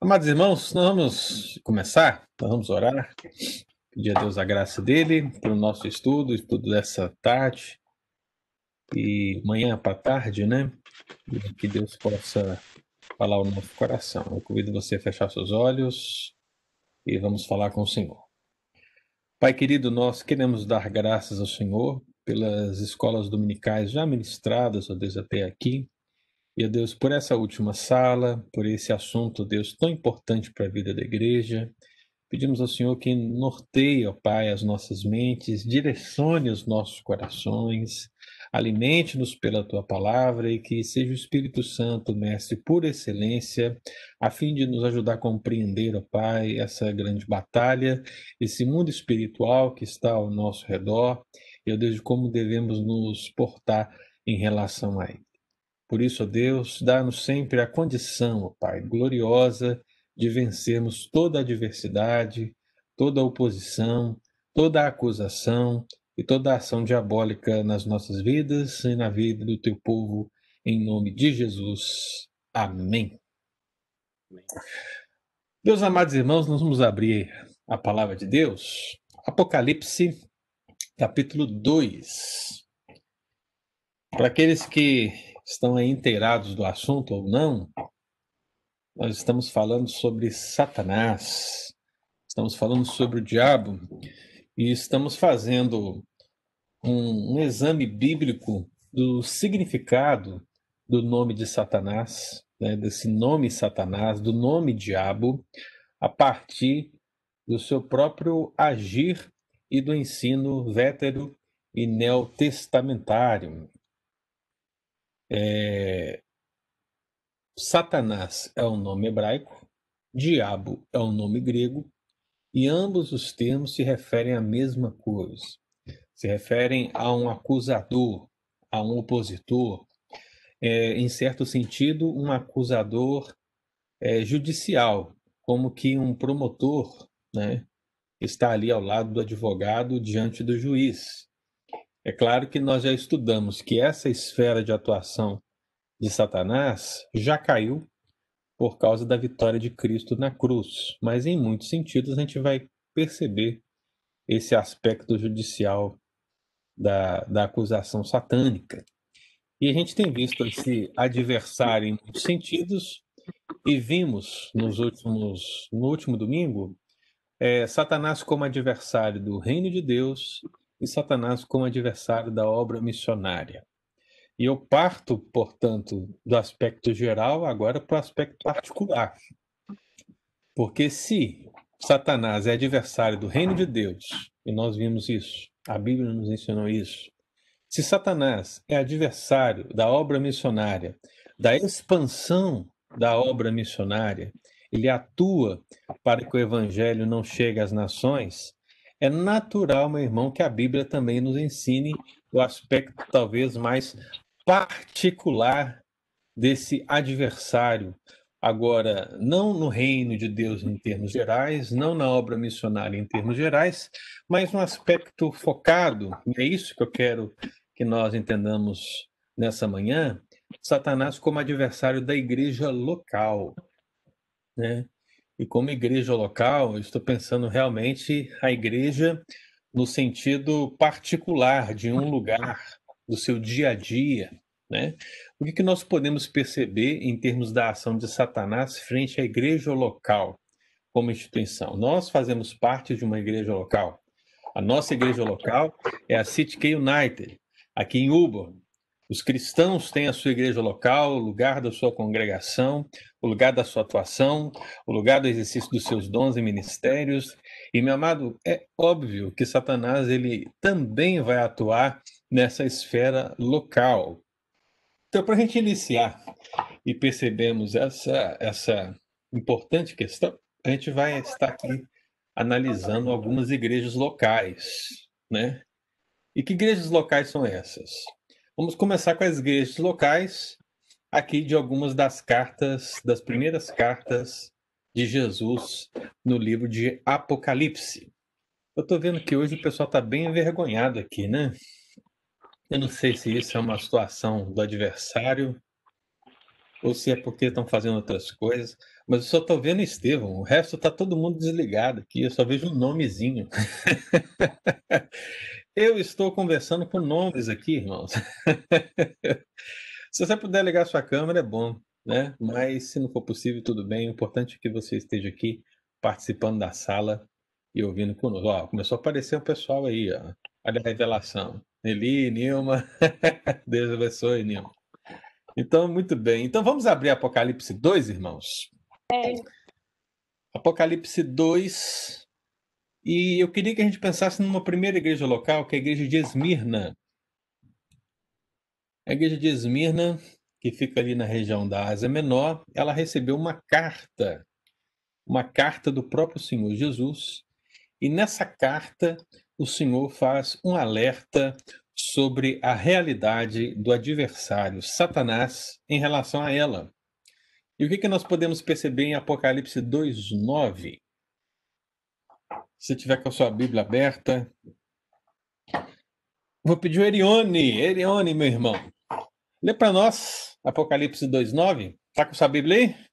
Amados irmãos, nós vamos começar, nós vamos orar, pedir a Deus a graça dele pelo nosso estudo, estudo dessa tarde e manhã para tarde, né? Que Deus possa falar o nosso coração. Eu convido você a fechar seus olhos e vamos falar com o Senhor. Pai querido, nós queremos dar graças ao Senhor pelas escolas dominicais já ministradas, ó Deus, até aqui e, Deus, por essa última sala, por esse assunto, Deus, tão importante para a vida da igreja, pedimos ao Senhor que norteie, ó Pai, as nossas mentes, direcione os nossos corações, alimente-nos pela tua palavra e que seja o Espírito Santo, mestre, por excelência, a fim de nos ajudar a compreender, ó Pai, essa grande batalha, esse mundo espiritual que está ao nosso redor, e, ó Deus, de como devemos nos portar em relação a ele. Por isso, ó Deus, dá-nos sempre a condição, ó Pai, gloriosa de vencermos toda adversidade, toda oposição, toda acusação e toda ação diabólica nas nossas vidas e na vida do teu povo, em nome de Jesus. Amém. Meus amados irmãos, nós vamos abrir a palavra de Deus, Apocalipse, capítulo 2. Para aqueles que estão aí inteirados do assunto ou não, nós estamos falando sobre Satanás, estamos falando sobre o diabo e estamos fazendo um, um exame bíblico do significado do nome de Satanás, né, desse nome Satanás, do nome diabo, a partir do seu próprio agir e do ensino vétero e neotestamentário. É... Satanás é um nome hebraico, diabo é um nome grego, e ambos os termos se referem à mesma coisa. Se referem a um acusador, a um opositor, é, em certo sentido, um acusador é, judicial, como que um promotor né, está ali ao lado do advogado diante do juiz. É claro que nós já estudamos que essa esfera de atuação de Satanás já caiu por causa da vitória de Cristo na cruz, mas em muitos sentidos a gente vai perceber esse aspecto judicial da, da acusação satânica. E a gente tem visto esse adversário em muitos sentidos, e vimos nos últimos, no último domingo é, Satanás como adversário do reino de Deus e Satanás como adversário da obra missionária. E eu parto, portanto, do aspecto geral agora para o aspecto particular. Porque se Satanás é adversário do reino de Deus, e nós vimos isso, a Bíblia nos ensinou isso. Se Satanás é adversário da obra missionária, da expansão da obra missionária, ele atua para que o evangelho não chegue às nações, é natural, meu irmão, que a Bíblia também nos ensine o aspecto talvez mais particular desse adversário. Agora, não no reino de Deus em termos gerais, não na obra missionária em termos gerais, mas um aspecto focado, e é isso que eu quero que nós entendamos nessa manhã, Satanás como adversário da igreja local, né? E como igreja local, estou pensando realmente a igreja no sentido particular de um lugar, do seu dia a dia, né? O que, que nós podemos perceber em termos da ação de Satanás frente à igreja local como instituição? Nós fazemos parte de uma igreja local. A nossa igreja local é a City K United, aqui em Uber. Os cristãos têm a sua igreja local, o lugar da sua congregação, o lugar da sua atuação, o lugar do exercício dos seus dons e ministérios. E, meu amado, é óbvio que Satanás ele também vai atuar nessa esfera local. Então, para a gente iniciar e percebemos essa, essa importante questão, a gente vai estar aqui analisando algumas igrejas locais, né? E que igrejas locais são essas? Vamos começar com as igrejas locais, aqui de algumas das cartas, das primeiras cartas de Jesus no livro de Apocalipse. Eu estou vendo que hoje o pessoal está bem envergonhado aqui, né? Eu não sei se isso é uma situação do adversário ou se é porque estão fazendo outras coisas. Mas eu só estou vendo Estevão, o resto está todo mundo desligado aqui, eu só vejo um nomezinho. eu estou conversando com nomes aqui, irmãos. se você puder ligar sua câmera, é bom, né? Mas se não for possível, tudo bem. O importante é que você esteja aqui participando da sala e ouvindo conosco. Ó, começou a aparecer o pessoal aí, ó. Olha a revelação. Eli, Nilma. Deus abençoe, Nilma. Então, muito bem. Então, vamos abrir Apocalipse 2, irmãos? É. Apocalipse 2. E eu queria que a gente pensasse numa primeira igreja local, que é a igreja de Esmirna. A igreja de Esmirna, que fica ali na região da Ásia Menor, ela recebeu uma carta, uma carta do próprio Senhor Jesus. E nessa carta, o Senhor faz um alerta sobre a realidade do adversário, Satanás, em relação a ela. E o que, que nós podemos perceber em Apocalipse 2,9? Se tiver com a sua Bíblia aberta. Vou pedir o Erione. Erione, meu irmão. Lê para nós Apocalipse 2,9. Está com sua Bíblia aí?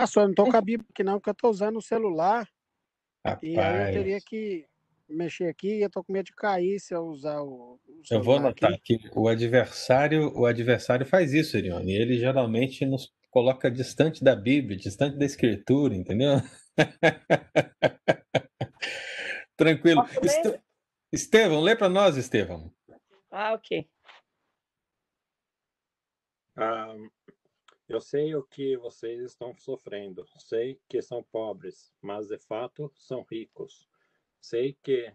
Ah, só não estou com a Bíblia aqui não, porque eu estou usando o celular. Rapaz. E aí eu teria que mexer aqui e eu tô com medo de cair se eu usar o. o eu vou anotar aqui. aqui. O adversário, o adversário faz isso, Irione. Ele geralmente nos coloca distante da Bíblia, distante da Escritura, entendeu? Tranquilo. Est... Estevão, lê para nós, Estevão. Ah, ok. Um, eu sei o que vocês estão sofrendo. Sei que são pobres, mas de fato são ricos. Sei que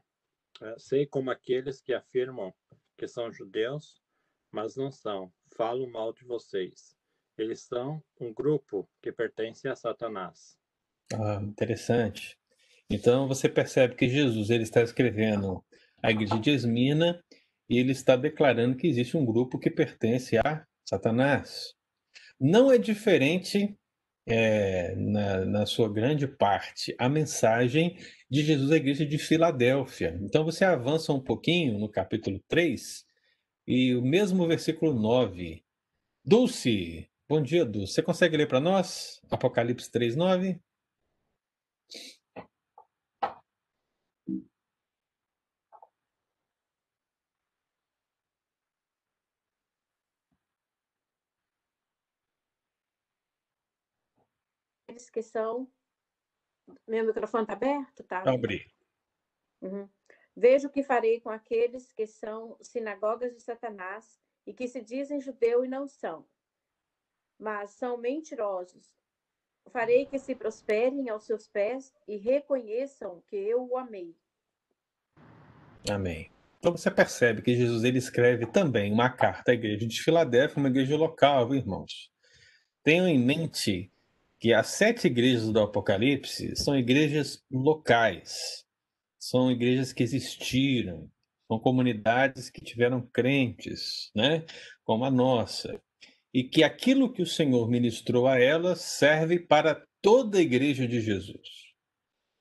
uh, sei como aqueles que afirmam que são judeus, mas não são. Falam mal de vocês. Eles são um grupo que pertence a Satanás. Ah, interessante. Então você percebe que Jesus ele está escrevendo a igreja de Esmina e ele está declarando que existe um grupo que pertence a Satanás não é diferente é, na, na, sua grande parte a mensagem de Jesus à igreja de Filadélfia. Então você avança um pouquinho no capítulo 3 e o mesmo versículo 9. Dulce, bom dia, Dulce. Você consegue ler para nós? Apocalipse 3, 9? Aqueles que são. Meu microfone está aberto? Tá. Abri. Uhum. Vejo o que farei com aqueles que são sinagogas de Satanás e que se dizem judeu e não são, mas são mentirosos. Farei que se prosperem aos seus pés e reconheçam que eu o amei. Amém. Então você percebe que Jesus ele escreve também uma carta à igreja de Filadélfia, uma igreja local, irmãos. Tenham em mente que as sete igrejas do Apocalipse são igrejas locais, são igrejas que existiram, são comunidades que tiveram crentes, né, como a nossa, e que aquilo que o Senhor ministrou a elas serve para toda a igreja de Jesus.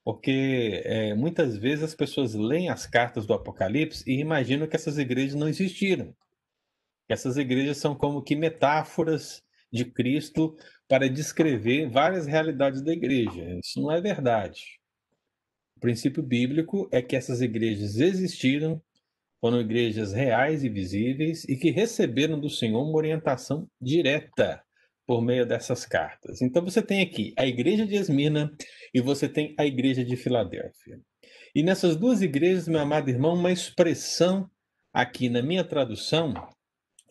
Porque é, muitas vezes as pessoas leem as cartas do Apocalipse e imaginam que essas igrejas não existiram. Essas igrejas são como que metáforas de Cristo para descrever várias realidades da igreja. Isso não é verdade. O princípio bíblico é que essas igrejas existiram, foram igrejas reais e visíveis e que receberam do Senhor uma orientação direta por meio dessas cartas. Então você tem aqui a igreja de Esmina e você tem a igreja de Filadélfia. E nessas duas igrejas, meu amado irmão, uma expressão aqui na minha tradução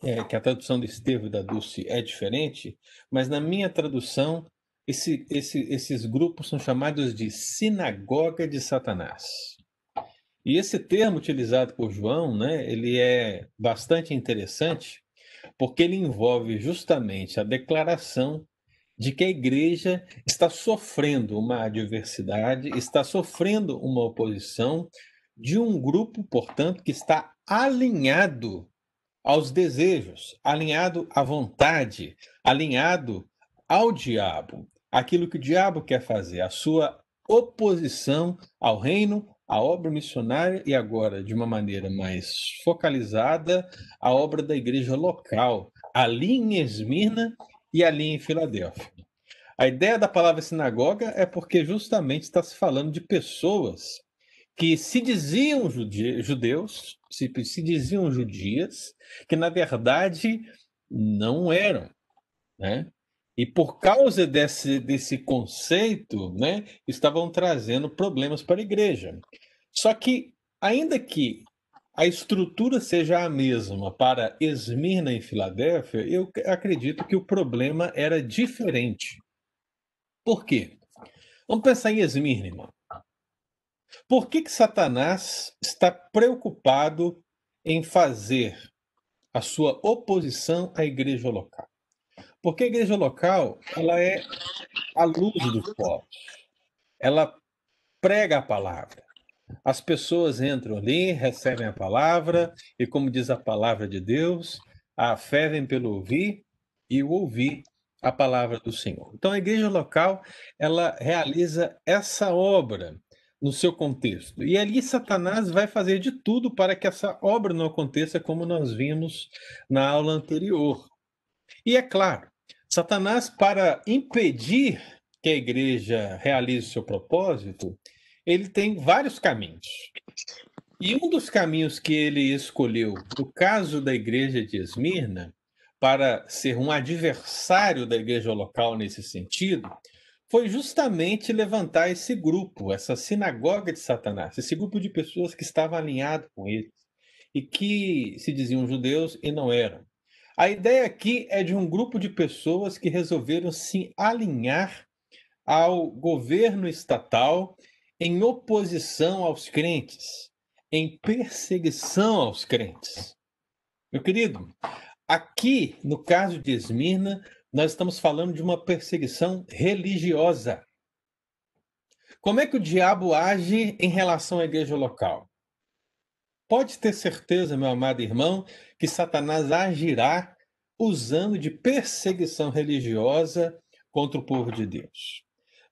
é, que a tradução do Estevão e da Dulce é diferente, mas na minha tradução, esse, esse, esses grupos são chamados de sinagoga de Satanás. E esse termo utilizado por João, né, ele é bastante interessante, porque ele envolve justamente a declaração de que a igreja está sofrendo uma adversidade, está sofrendo uma oposição de um grupo, portanto, que está alinhado aos desejos, alinhado à vontade, alinhado ao diabo, aquilo que o diabo quer fazer, a sua oposição ao reino, a obra missionária e agora, de uma maneira mais focalizada, a obra da igreja local, ali em Esmirna e ali em Filadélfia. A ideia da palavra sinagoga é porque justamente está se falando de pessoas que se diziam judeus, se, se diziam judias, que na verdade não eram, né? E por causa desse, desse conceito, né, estavam trazendo problemas para a igreja. Só que, ainda que a estrutura seja a mesma para Esmirna e Filadélfia, eu acredito que o problema era diferente. Por quê? Vamos pensar em Esmirna, irmão. Por que, que Satanás está preocupado em fazer a sua oposição à igreja local? Porque a igreja local, ela é a luz dos povos. Ela prega a palavra. As pessoas entram ali, recebem a palavra, e como diz a palavra de Deus, a fé vem pelo ouvir e o ouvir a palavra do Senhor. Então a igreja local, ela realiza essa obra no seu contexto. E ali Satanás vai fazer de tudo para que essa obra não aconteça como nós vimos na aula anterior. E é claro, Satanás para impedir que a igreja realize seu propósito, ele tem vários caminhos. E um dos caminhos que ele escolheu, no caso da igreja de Esmirna, para ser um adversário da igreja local nesse sentido, foi justamente levantar esse grupo, essa sinagoga de Satanás, esse grupo de pessoas que estavam alinhado com ele e que se diziam judeus e não eram. A ideia aqui é de um grupo de pessoas que resolveram se alinhar ao governo estatal em oposição aos crentes, em perseguição aos crentes. Meu querido, Aqui, no caso de Esmirna, nós estamos falando de uma perseguição religiosa. Como é que o diabo age em relação à igreja local? Pode ter certeza, meu amado irmão, que Satanás agirá usando de perseguição religiosa contra o povo de Deus.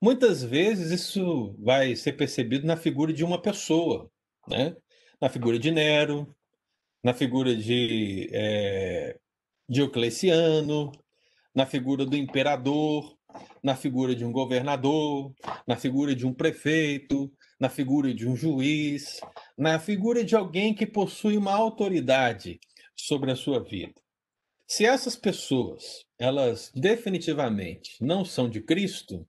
Muitas vezes isso vai ser percebido na figura de uma pessoa, né? na figura de Nero, na figura de é, Diocleciano, na figura do imperador, na figura de um governador, na figura de um prefeito, na figura de um juiz, na figura de alguém que possui uma autoridade sobre a sua vida. Se essas pessoas, elas definitivamente não são de Cristo,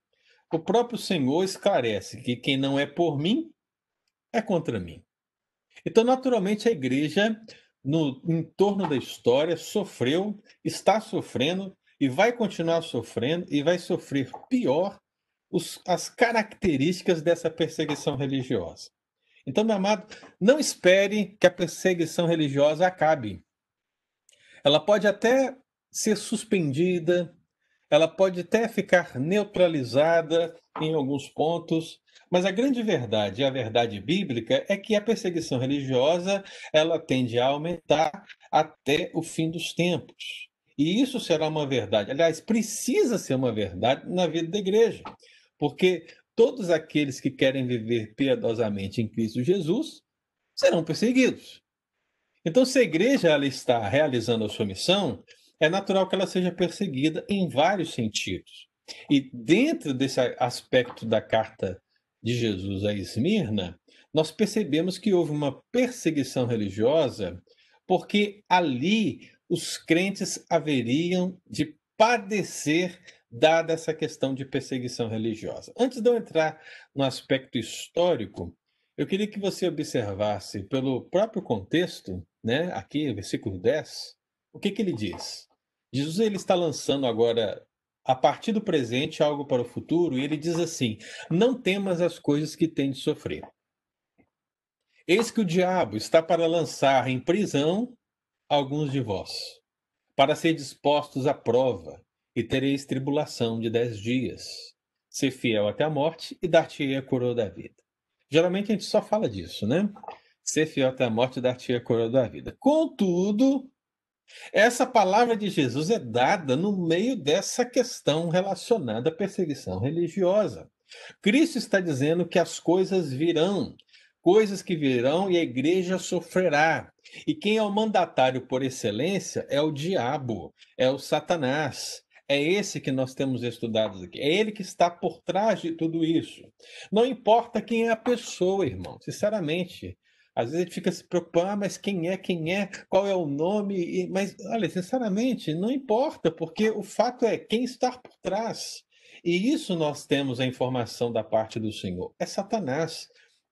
o próprio Senhor esclarece que quem não é por mim é contra mim. Então, naturalmente, a igreja no entorno da história sofreu, está sofrendo e vai continuar sofrendo e vai sofrer pior os, as características dessa perseguição religiosa. Então, meu amado, não espere que a perseguição religiosa acabe. Ela pode até ser suspendida, ela pode até ficar neutralizada em alguns pontos, mas a grande verdade, a verdade bíblica, é que a perseguição religiosa ela tende a aumentar até o fim dos tempos. E isso será uma verdade. Aliás, precisa ser uma verdade na vida da igreja, porque todos aqueles que querem viver piedosamente em Cristo Jesus serão perseguidos. Então, se a igreja ela está realizando a sua missão, é natural que ela seja perseguida em vários sentidos. E dentro desse aspecto da carta de Jesus a Esmirna, nós percebemos que houve uma perseguição religiosa, porque ali os crentes haveriam de padecer dada essa questão de perseguição religiosa. Antes de eu entrar no aspecto histórico, eu queria que você observasse pelo próprio contexto, né, aqui, versículo 10, o que, que ele diz? Jesus ele está lançando agora a partir do presente algo para o futuro, e ele diz assim: Não temas as coisas que tem de sofrer. Eis que o diabo está para lançar em prisão alguns de vós, para ser dispostos à prova, e tereis tribulação de dez dias. Ser fiel até a morte e dar-te a coroa da vida. Geralmente a gente só fala disso, né? Ser fiel até a morte e dar-te a coroa da vida. Contudo, essa palavra de Jesus é dada no meio dessa questão relacionada à perseguição religiosa. Cristo está dizendo que as coisas virão coisas que virão e a igreja sofrerá. E quem é o mandatário por excelência é o diabo, é o Satanás. É esse que nós temos estudado aqui. É ele que está por trás de tudo isso. Não importa quem é a pessoa, irmão. Sinceramente, às vezes a gente fica se preocupando, ah, mas quem é, quem é, qual é o nome? Mas, olha, sinceramente, não importa, porque o fato é quem está por trás. E isso nós temos a informação da parte do Senhor. É Satanás,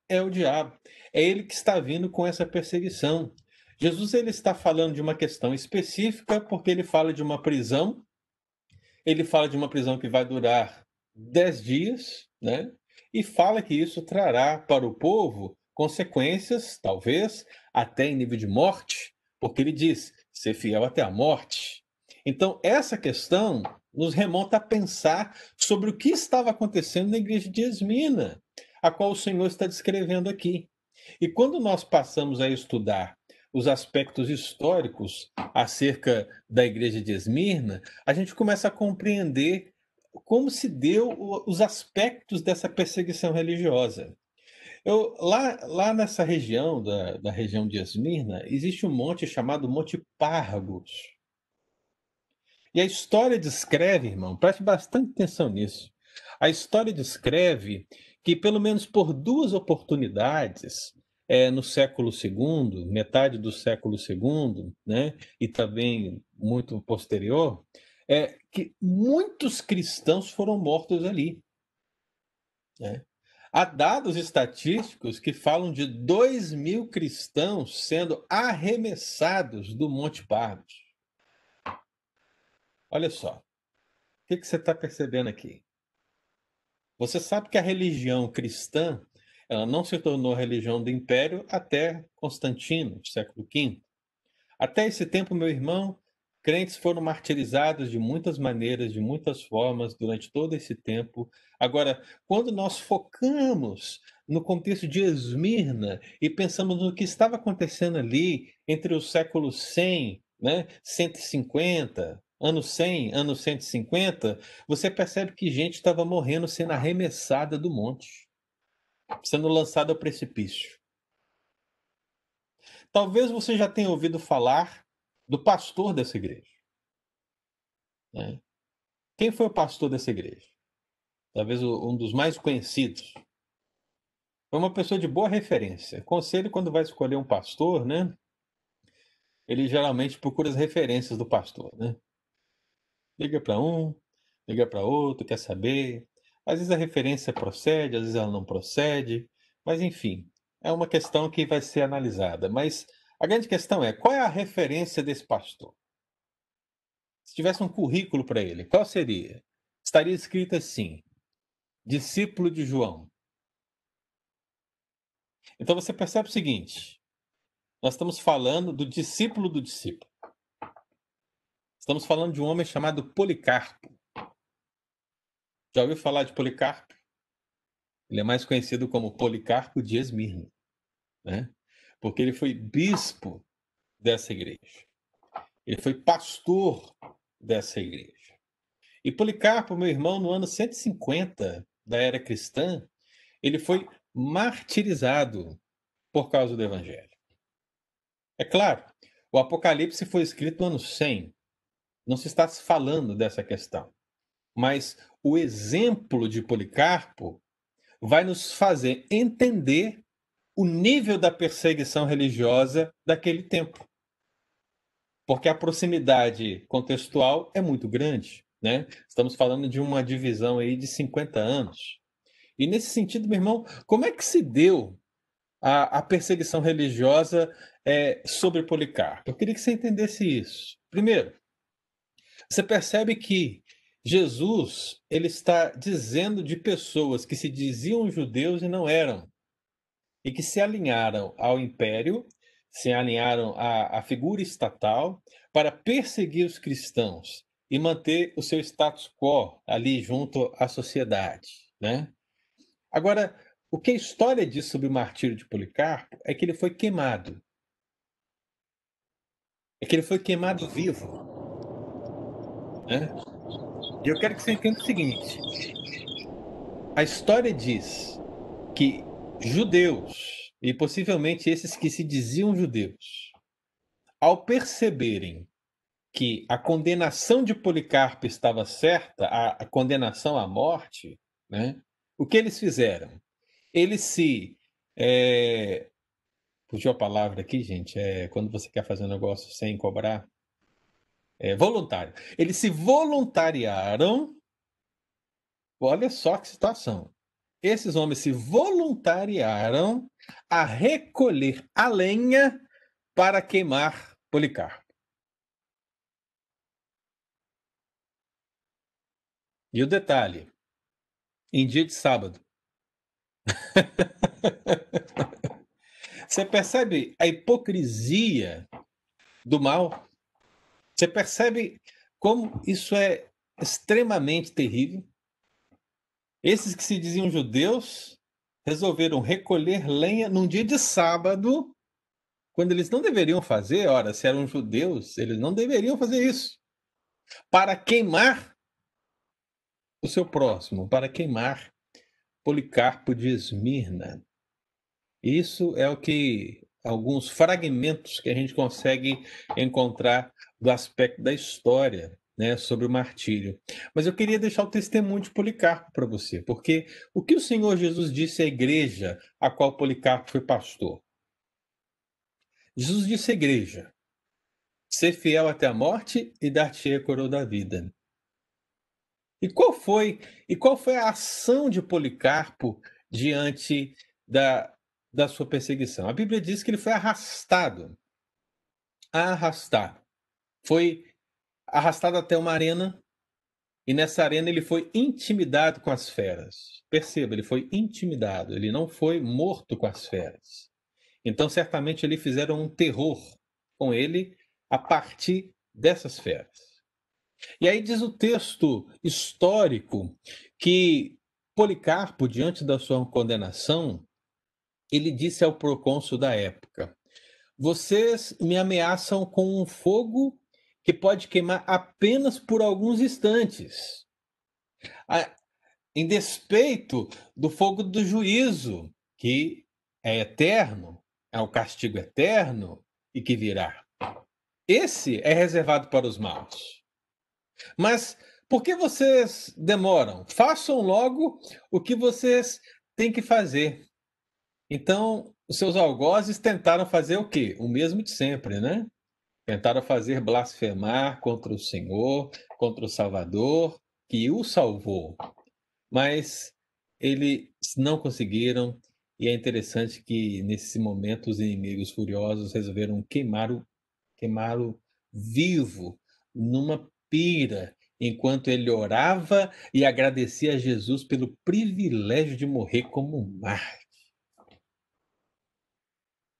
é o diabo. É ele que está vindo com essa perseguição. Jesus ele está falando de uma questão específica porque ele fala de uma prisão. Ele fala de uma prisão que vai durar dez dias, né? E fala que isso trará para o povo consequências, talvez, até em nível de morte, porque ele diz: ser fiel até a morte. Então, essa questão nos remonta a pensar sobre o que estava acontecendo na igreja de Esmina, a qual o Senhor está descrevendo aqui. E quando nós passamos a estudar os aspectos históricos acerca da igreja de Esmirna, a gente começa a compreender como se deu os aspectos dessa perseguição religiosa. Eu, lá, lá nessa região, da, da região de Esmirna, existe um monte chamado Monte Pargos. E a história descreve, irmão, preste bastante atenção nisso. A história descreve que, pelo menos por duas oportunidades, é, no século II, metade do século II, né, e também muito posterior, é que muitos cristãos foram mortos ali. Né? Há dados estatísticos que falam de 2 mil cristãos sendo arremessados do Monte Pardos. Olha só, o que, que você está percebendo aqui? Você sabe que a religião cristã ela não se tornou religião do império até Constantino, século V. Até esse tempo, meu irmão, Crentes foram martirizados de muitas maneiras, de muitas formas, durante todo esse tempo. Agora, quando nós focamos no contexto de Esmirna e pensamos no que estava acontecendo ali entre o século 100, né, 150, ano 100, ano 150, você percebe que gente estava morrendo sendo arremessada do monte, sendo lançada ao precipício. Talvez você já tenha ouvido falar do pastor dessa igreja. Né? Quem foi o pastor dessa igreja? Talvez um dos mais conhecidos. Foi uma pessoa de boa referência. Conselho, quando vai escolher um pastor, né? Ele geralmente procura as referências do pastor, né? Liga para um, liga para outro, quer saber. Às vezes a referência procede, às vezes ela não procede. Mas, enfim, é uma questão que vai ser analisada. Mas a grande questão é: qual é a referência desse pastor? Se tivesse um currículo para ele, qual seria? Estaria escrito assim: discípulo de João. Então você percebe o seguinte: nós estamos falando do discípulo do discípulo. Estamos falando de um homem chamado Policarpo. Já ouviu falar de Policarpo? Ele é mais conhecido como Policarpo de Esmirna. Né? porque ele foi bispo dessa igreja. Ele foi pastor dessa igreja. E Policarpo, meu irmão, no ano 150 da era cristã, ele foi martirizado por causa do evangelho. É claro, o Apocalipse foi escrito no ano 100. Não se está falando dessa questão. Mas o exemplo de Policarpo vai nos fazer entender o nível da perseguição religiosa daquele tempo. Porque a proximidade contextual é muito grande. Né? Estamos falando de uma divisão aí de 50 anos. E nesse sentido, meu irmão, como é que se deu a, a perseguição religiosa é, sobre Policarpo? Eu queria que você entendesse isso. Primeiro, você percebe que Jesus ele está dizendo de pessoas que se diziam judeus e não eram e que se alinharam ao império, se alinharam à, à figura estatal para perseguir os cristãos e manter o seu status quo ali junto à sociedade, né? Agora, o que a história diz sobre o martírio de Policarpo é que ele foi queimado. É que ele foi queimado vivo. Né? E eu quero que você entenda o seguinte: a história diz que judeus e possivelmente esses que se diziam judeus, ao perceberem que a condenação de Policarpo estava certa, a, a condenação à morte, né? o que eles fizeram? Eles se. É... Fugiu a palavra aqui, gente. É quando você quer fazer um negócio sem cobrar. É voluntário. Eles se voluntariaram. Olha só que situação. Esses homens se voluntariaram a recolher a lenha para queimar Policarpo. E o detalhe: em dia de sábado. Você percebe a hipocrisia do mal? Você percebe como isso é extremamente terrível? Esses que se diziam judeus resolveram recolher lenha num dia de sábado, quando eles não deveriam fazer, ora, se eram judeus, eles não deveriam fazer isso, para queimar o seu próximo, para queimar Policarpo de Esmirna. Isso é o que alguns fragmentos que a gente consegue encontrar do aspecto da história né, sobre o martírio. Mas eu queria deixar o testemunho de Policarpo para você, porque o que o Senhor Jesus disse à igreja a qual Policarpo foi pastor? Jesus disse à igreja: ser fiel até a morte e dar-te a coroa da vida. E qual foi e qual foi a ação de Policarpo diante da, da sua perseguição? A Bíblia diz que ele foi arrastado. Arrastado. Foi arrastado até uma arena e nessa arena ele foi intimidado com as feras. Perceba, ele foi intimidado, ele não foi morto com as feras. Então, certamente, eles fizeram um terror com ele a partir dessas feras. E aí diz o texto histórico que Policarpo, diante da sua condenação, ele disse ao procônsul da época: Vocês me ameaçam com um fogo que pode queimar apenas por alguns instantes, em despeito do fogo do juízo, que é eterno, é o castigo eterno e que virá. Esse é reservado para os maus. Mas por que vocês demoram? Façam logo o que vocês têm que fazer. Então, os seus algozes tentaram fazer o quê? O mesmo de sempre, né? Tentaram fazer blasfemar contra o Senhor, contra o Salvador, que o salvou. Mas eles não conseguiram, e é interessante que nesse momento os inimigos furiosos resolveram queimar-o queimar vivo numa pira, enquanto ele orava e agradecia a Jesus pelo privilégio de morrer como mártir.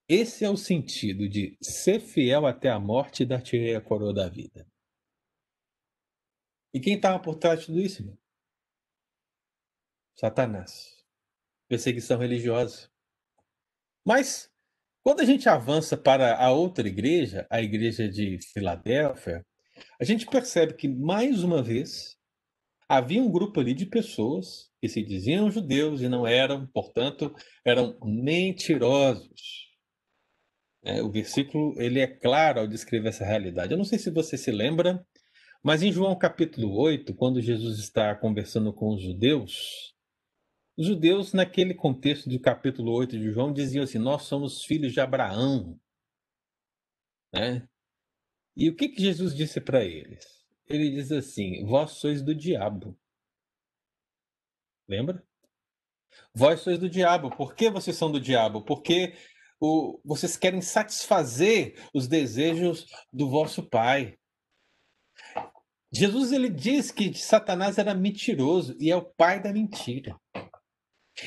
Esse é o sentido de ser fiel até a morte e dar-te a coroa da vida. E quem estava por trás de tudo isso? Satanás. Perseguição religiosa. Mas, quando a gente avança para a outra igreja, a igreja de Filadélfia, a gente percebe que, mais uma vez, havia um grupo ali de pessoas que se diziam judeus e não eram, portanto, eram mentirosos. É, o versículo ele é claro ao descrever essa realidade. Eu não sei se você se lembra, mas em João capítulo 8, quando Jesus está conversando com os judeus, os judeus, naquele contexto do capítulo 8 de João, diziam assim: Nós somos filhos de Abraão. Né? E o que, que Jesus disse para eles? Ele diz assim: Vós sois do diabo. Lembra? Vós sois do diabo. Por que vocês são do diabo? Porque o, vocês querem satisfazer os desejos do vosso pai. Jesus ele diz que Satanás era mentiroso e é o pai da mentira.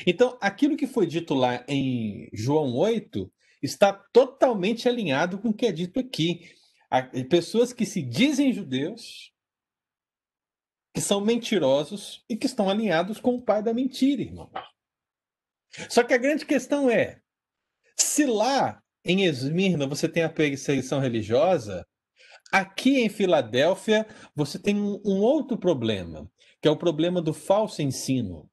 Então, aquilo que foi dito lá em João 8 está totalmente alinhado com o que é dito aqui. Pessoas que se dizem judeus, que são mentirosos e que estão alinhados com o pai da mentira, irmãos. Só que a grande questão é: se lá em Esmirna você tem a perseguição religiosa, aqui em Filadélfia você tem um, um outro problema, que é o problema do falso ensino.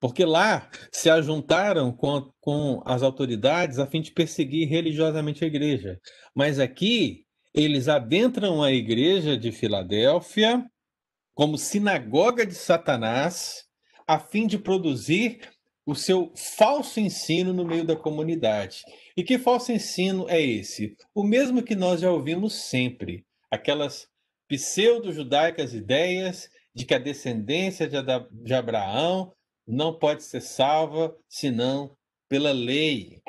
Porque lá se ajuntaram com, com as autoridades a fim de perseguir religiosamente a igreja. Mas aqui eles adentram a igreja de Filadélfia como sinagoga de Satanás, a fim de produzir o seu falso ensino no meio da comunidade. E que falso ensino é esse? O mesmo que nós já ouvimos sempre, aquelas pseudo-judaicas ideias de que a descendência de Abraão não pode ser salva senão pela lei.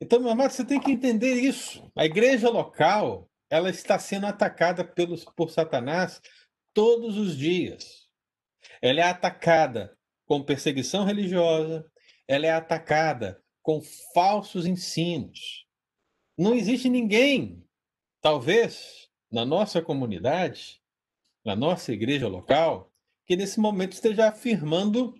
Então, meu amado, você tem que entender isso. A igreja local, ela está sendo atacada pelos, por Satanás todos os dias. Ela é atacada com perseguição religiosa, ela é atacada com falsos ensinos. Não existe ninguém, talvez, na nossa comunidade, na nossa igreja local, que nesse momento esteja afirmando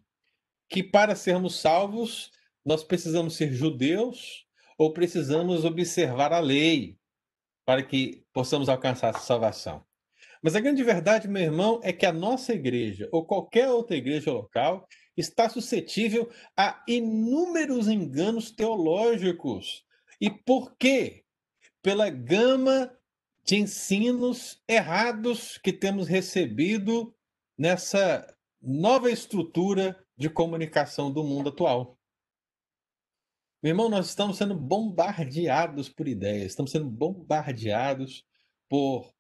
que para sermos salvos nós precisamos ser judeus ou precisamos observar a lei para que possamos alcançar a salvação. Mas a grande verdade, meu irmão, é que a nossa igreja ou qualquer outra igreja local está suscetível a inúmeros enganos teológicos. E por quê? Pela gama de ensinos errados que temos recebido nessa nova estrutura de comunicação do mundo atual. Meu irmão, nós estamos sendo bombardeados por ideias, estamos sendo bombardeados por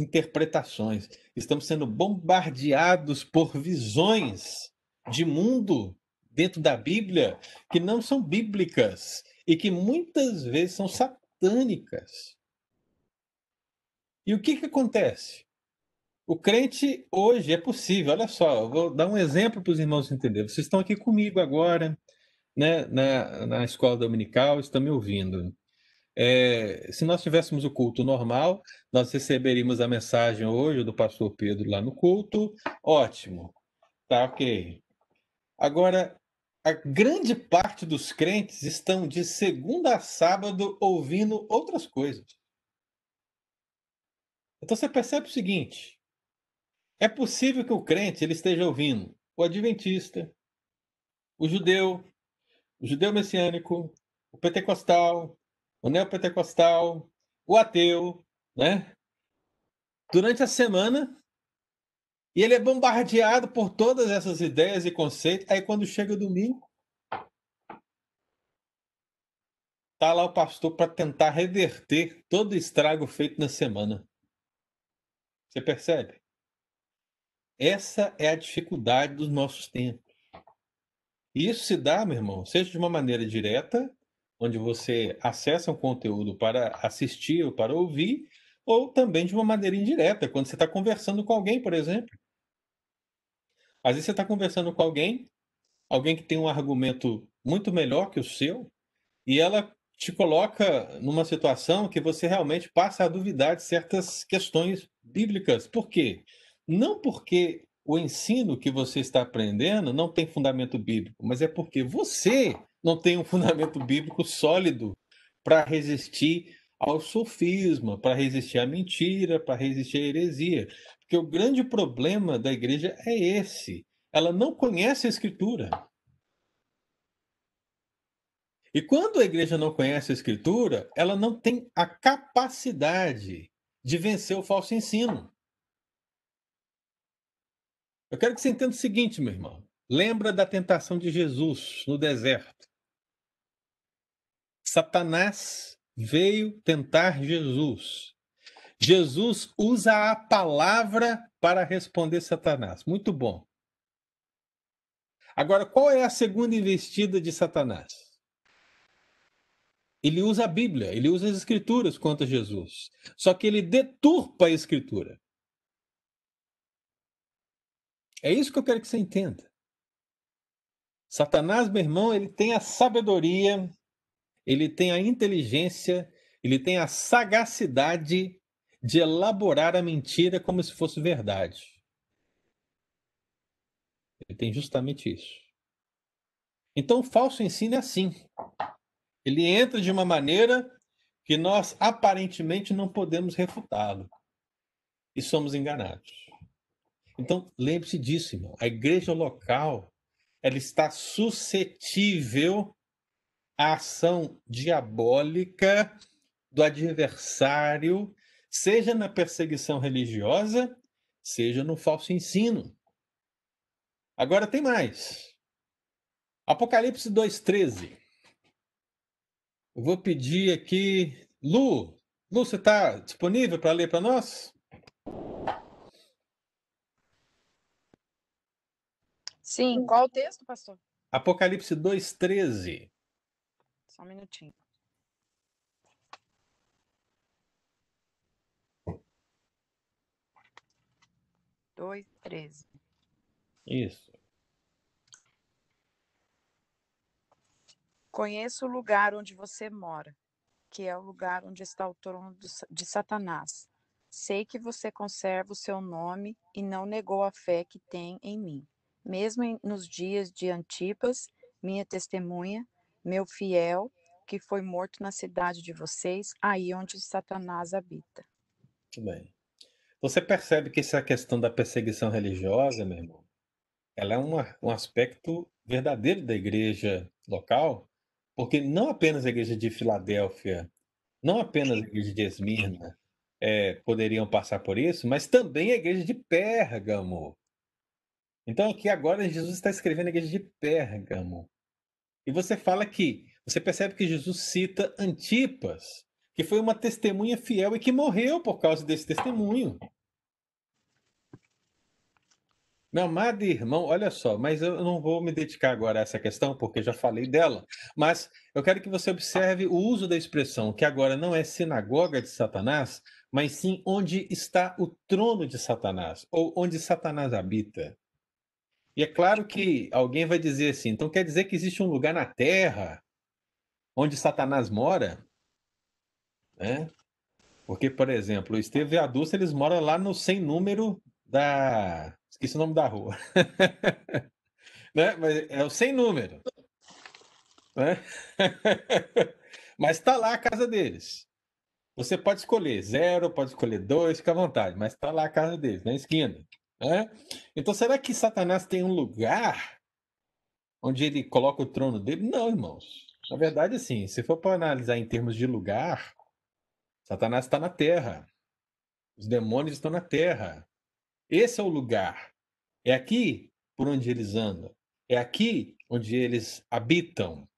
interpretações, estamos sendo bombardeados por visões de mundo dentro da Bíblia que não são bíblicas e que muitas vezes são satânicas. E o que, que acontece? O crente hoje é possível, olha só, eu vou dar um exemplo para os irmãos entenderem. Vocês estão aqui comigo agora, né, na, na escola dominical, estão me ouvindo. É, se nós tivéssemos o culto normal, nós receberíamos a mensagem hoje do pastor Pedro lá no culto. Ótimo, tá ok. Agora, a grande parte dos crentes estão de segunda a sábado ouvindo outras coisas. Então você percebe o seguinte: é possível que o crente ele esteja ouvindo o adventista, o judeu, o judeu messiânico, o pentecostal, o neopentecostal, o ateu, né? Durante a semana, e ele é bombardeado por todas essas ideias e conceitos. Aí quando chega o domingo, tá lá o pastor para tentar reverter todo o estrago feito na semana. Você percebe? Essa é a dificuldade dos nossos tempos. E isso se dá, meu irmão, seja de uma maneira direta, onde você acessa um conteúdo para assistir ou para ouvir, ou também de uma maneira indireta, quando você está conversando com alguém, por exemplo. Às vezes você está conversando com alguém, alguém que tem um argumento muito melhor que o seu, e ela te coloca numa situação que você realmente passa a duvidar de certas questões bíblicas. Por quê? Não porque o ensino que você está aprendendo não tem fundamento bíblico, mas é porque você não tem um fundamento bíblico sólido para resistir ao sofisma, para resistir à mentira, para resistir à heresia. Porque o grande problema da igreja é esse. Ela não conhece a escritura. E quando a igreja não conhece a escritura, ela não tem a capacidade de vencer o falso ensino. Eu quero que você entenda o seguinte, meu irmão. Lembra da tentação de Jesus no deserto. Satanás veio tentar Jesus. Jesus usa a palavra para responder Satanás. Muito bom. Agora, qual é a segunda investida de Satanás? Ele usa a Bíblia, ele usa as Escrituras contra Jesus. Só que ele deturpa a Escritura. É isso que eu quero que você entenda. Satanás, meu irmão, ele tem a sabedoria, ele tem a inteligência, ele tem a sagacidade de elaborar a mentira como se fosse verdade. Ele tem justamente isso. Então, o falso ensino é assim. Ele entra de uma maneira que nós aparentemente não podemos refutá-lo. E somos enganados. Então, lembre-se disso, irmão. A igreja local, ela está suscetível à ação diabólica do adversário, seja na perseguição religiosa, seja no falso ensino. Agora tem mais. Apocalipse 2,13. Eu vou pedir aqui. Lu, Lu, você está disponível para ler para nós? Sim, qual o texto, pastor? Apocalipse 2,13. Só um minutinho. Dois, treze. Isso. Conheço o lugar onde você mora, que é o lugar onde está o trono de Satanás. Sei que você conserva o seu nome e não negou a fé que tem em mim. Mesmo nos dias de Antipas, minha testemunha, meu fiel, que foi morto na cidade de vocês, aí onde Satanás habita. Muito bem. Você percebe que essa questão da perseguição religiosa, meu irmão, ela é uma, um aspecto verdadeiro da igreja local, porque não apenas a igreja de Filadélfia, não apenas a igreja de Esmirna é, poderiam passar por isso, mas também a igreja de Pérgamo. Então aqui agora Jesus está escrevendo a igreja de Pérgamo. E você fala que, você percebe que Jesus cita Antipas, que foi uma testemunha fiel e que morreu por causa desse testemunho. Meu amado irmão, olha só, mas eu não vou me dedicar agora a essa questão, porque já falei dela. Mas eu quero que você observe o uso da expressão, que agora não é sinagoga de Satanás, mas sim onde está o trono de Satanás, ou onde Satanás habita. E é claro que alguém vai dizer assim: então quer dizer que existe um lugar na terra onde Satanás mora? Né? Porque, por exemplo, o Esteve e a Dulce, eles moram lá no sem número da Esqueci o nome da rua. né? Mas é o sem número. Né? Mas está lá a casa deles. Você pode escolher zero, pode escolher dois, fica à vontade, mas está lá a casa deles, na esquina. Né? Então, será que Satanás tem um lugar onde ele coloca o trono dele? Não, irmãos. Na verdade, assim, se for para analisar em termos de lugar, Satanás está na terra. Os demônios estão na terra. Esse é o lugar. É aqui por onde eles andam. É aqui onde eles habitam.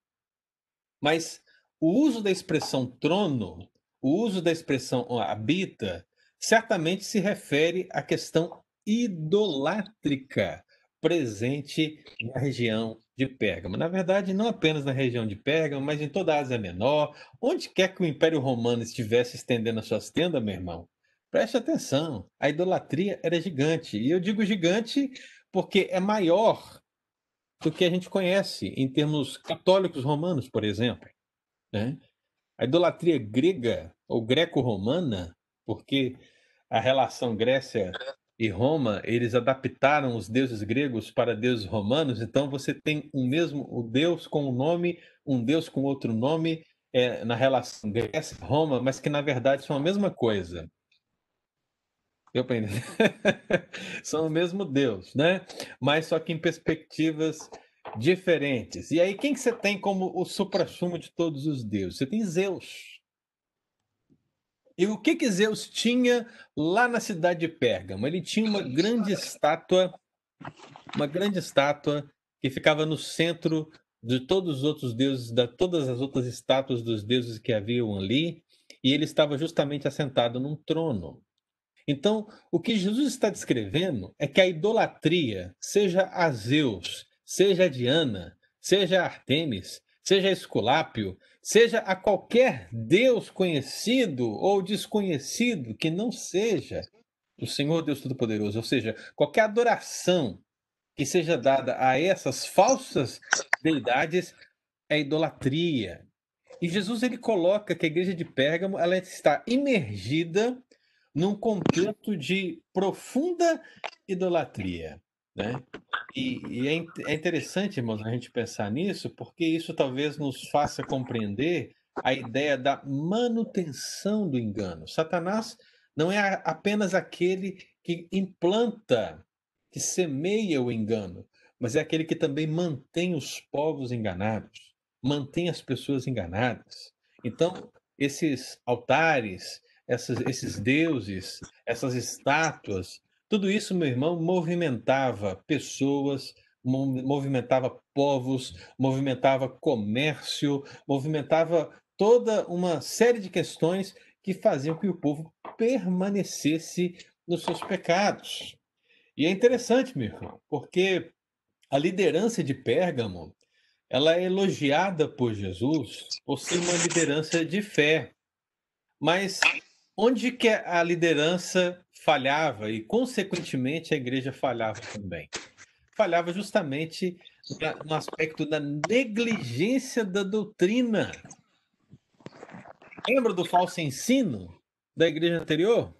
Mas o uso da expressão trono, o uso da expressão habita, certamente se refere à questão idolátrica presente na região de Pérgamo. Na verdade, não apenas na região de Pérgamo, mas em toda a Ásia Menor, onde quer que o Império Romano estivesse estendendo as suas tendas, meu irmão, Preste atenção, a idolatria era gigante. E eu digo gigante porque é maior do que a gente conhece em termos católicos romanos, por exemplo. Né? A idolatria grega ou greco-romana, porque a relação Grécia e Roma, eles adaptaram os deuses gregos para deuses romanos, então você tem um mesmo o Deus com um nome, um Deus com outro nome é, na relação Grécia-Roma, mas que na verdade são a mesma coisa. Para entender? São o mesmo Deus, né? Mas só que em perspectivas diferentes. E aí, quem que você tem como o supra-sumo de todos os deuses? Você tem Zeus. E o que que Zeus tinha lá na cidade de Pérgamo? Ele tinha uma grande estátua, uma grande estátua que ficava no centro de todos os outros deuses, de todas as outras estátuas dos deuses que haviam ali, e ele estava justamente assentado num trono. Então, o que Jesus está descrevendo é que a idolatria, seja a Zeus, seja a Diana, seja a Artemis, seja a Esculápio, seja a qualquer Deus conhecido ou desconhecido que não seja o Senhor Deus Todo-Poderoso, ou seja, qualquer adoração que seja dada a essas falsas deidades é idolatria. E Jesus ele coloca que a igreja de Pérgamo ela está imergida num contexto de profunda idolatria. Né? E, e é, é, interessante, irmãos, a gente pensar nisso, porque isso talvez nos faça compreender a ideia da manutenção do engano. Satanás não é apenas aquele que implanta que semeia o engano, mas é aquele que também mantém os povos enganados, mantém as pessoas enganadas. Então, esses altares, essas, esses deuses, essas estátuas, tudo isso, meu irmão, movimentava pessoas, movimentava povos, movimentava comércio, movimentava toda uma série de questões que faziam que o povo permanecesse nos seus pecados. E é interessante, meu irmão, porque a liderança de Pérgamo, ela é elogiada por Jesus por ser uma liderança de fé. Mas onde que a liderança falhava e, consequentemente, a igreja falhava também? Falhava justamente no aspecto da negligência da doutrina. Lembra do falso ensino da igreja anterior?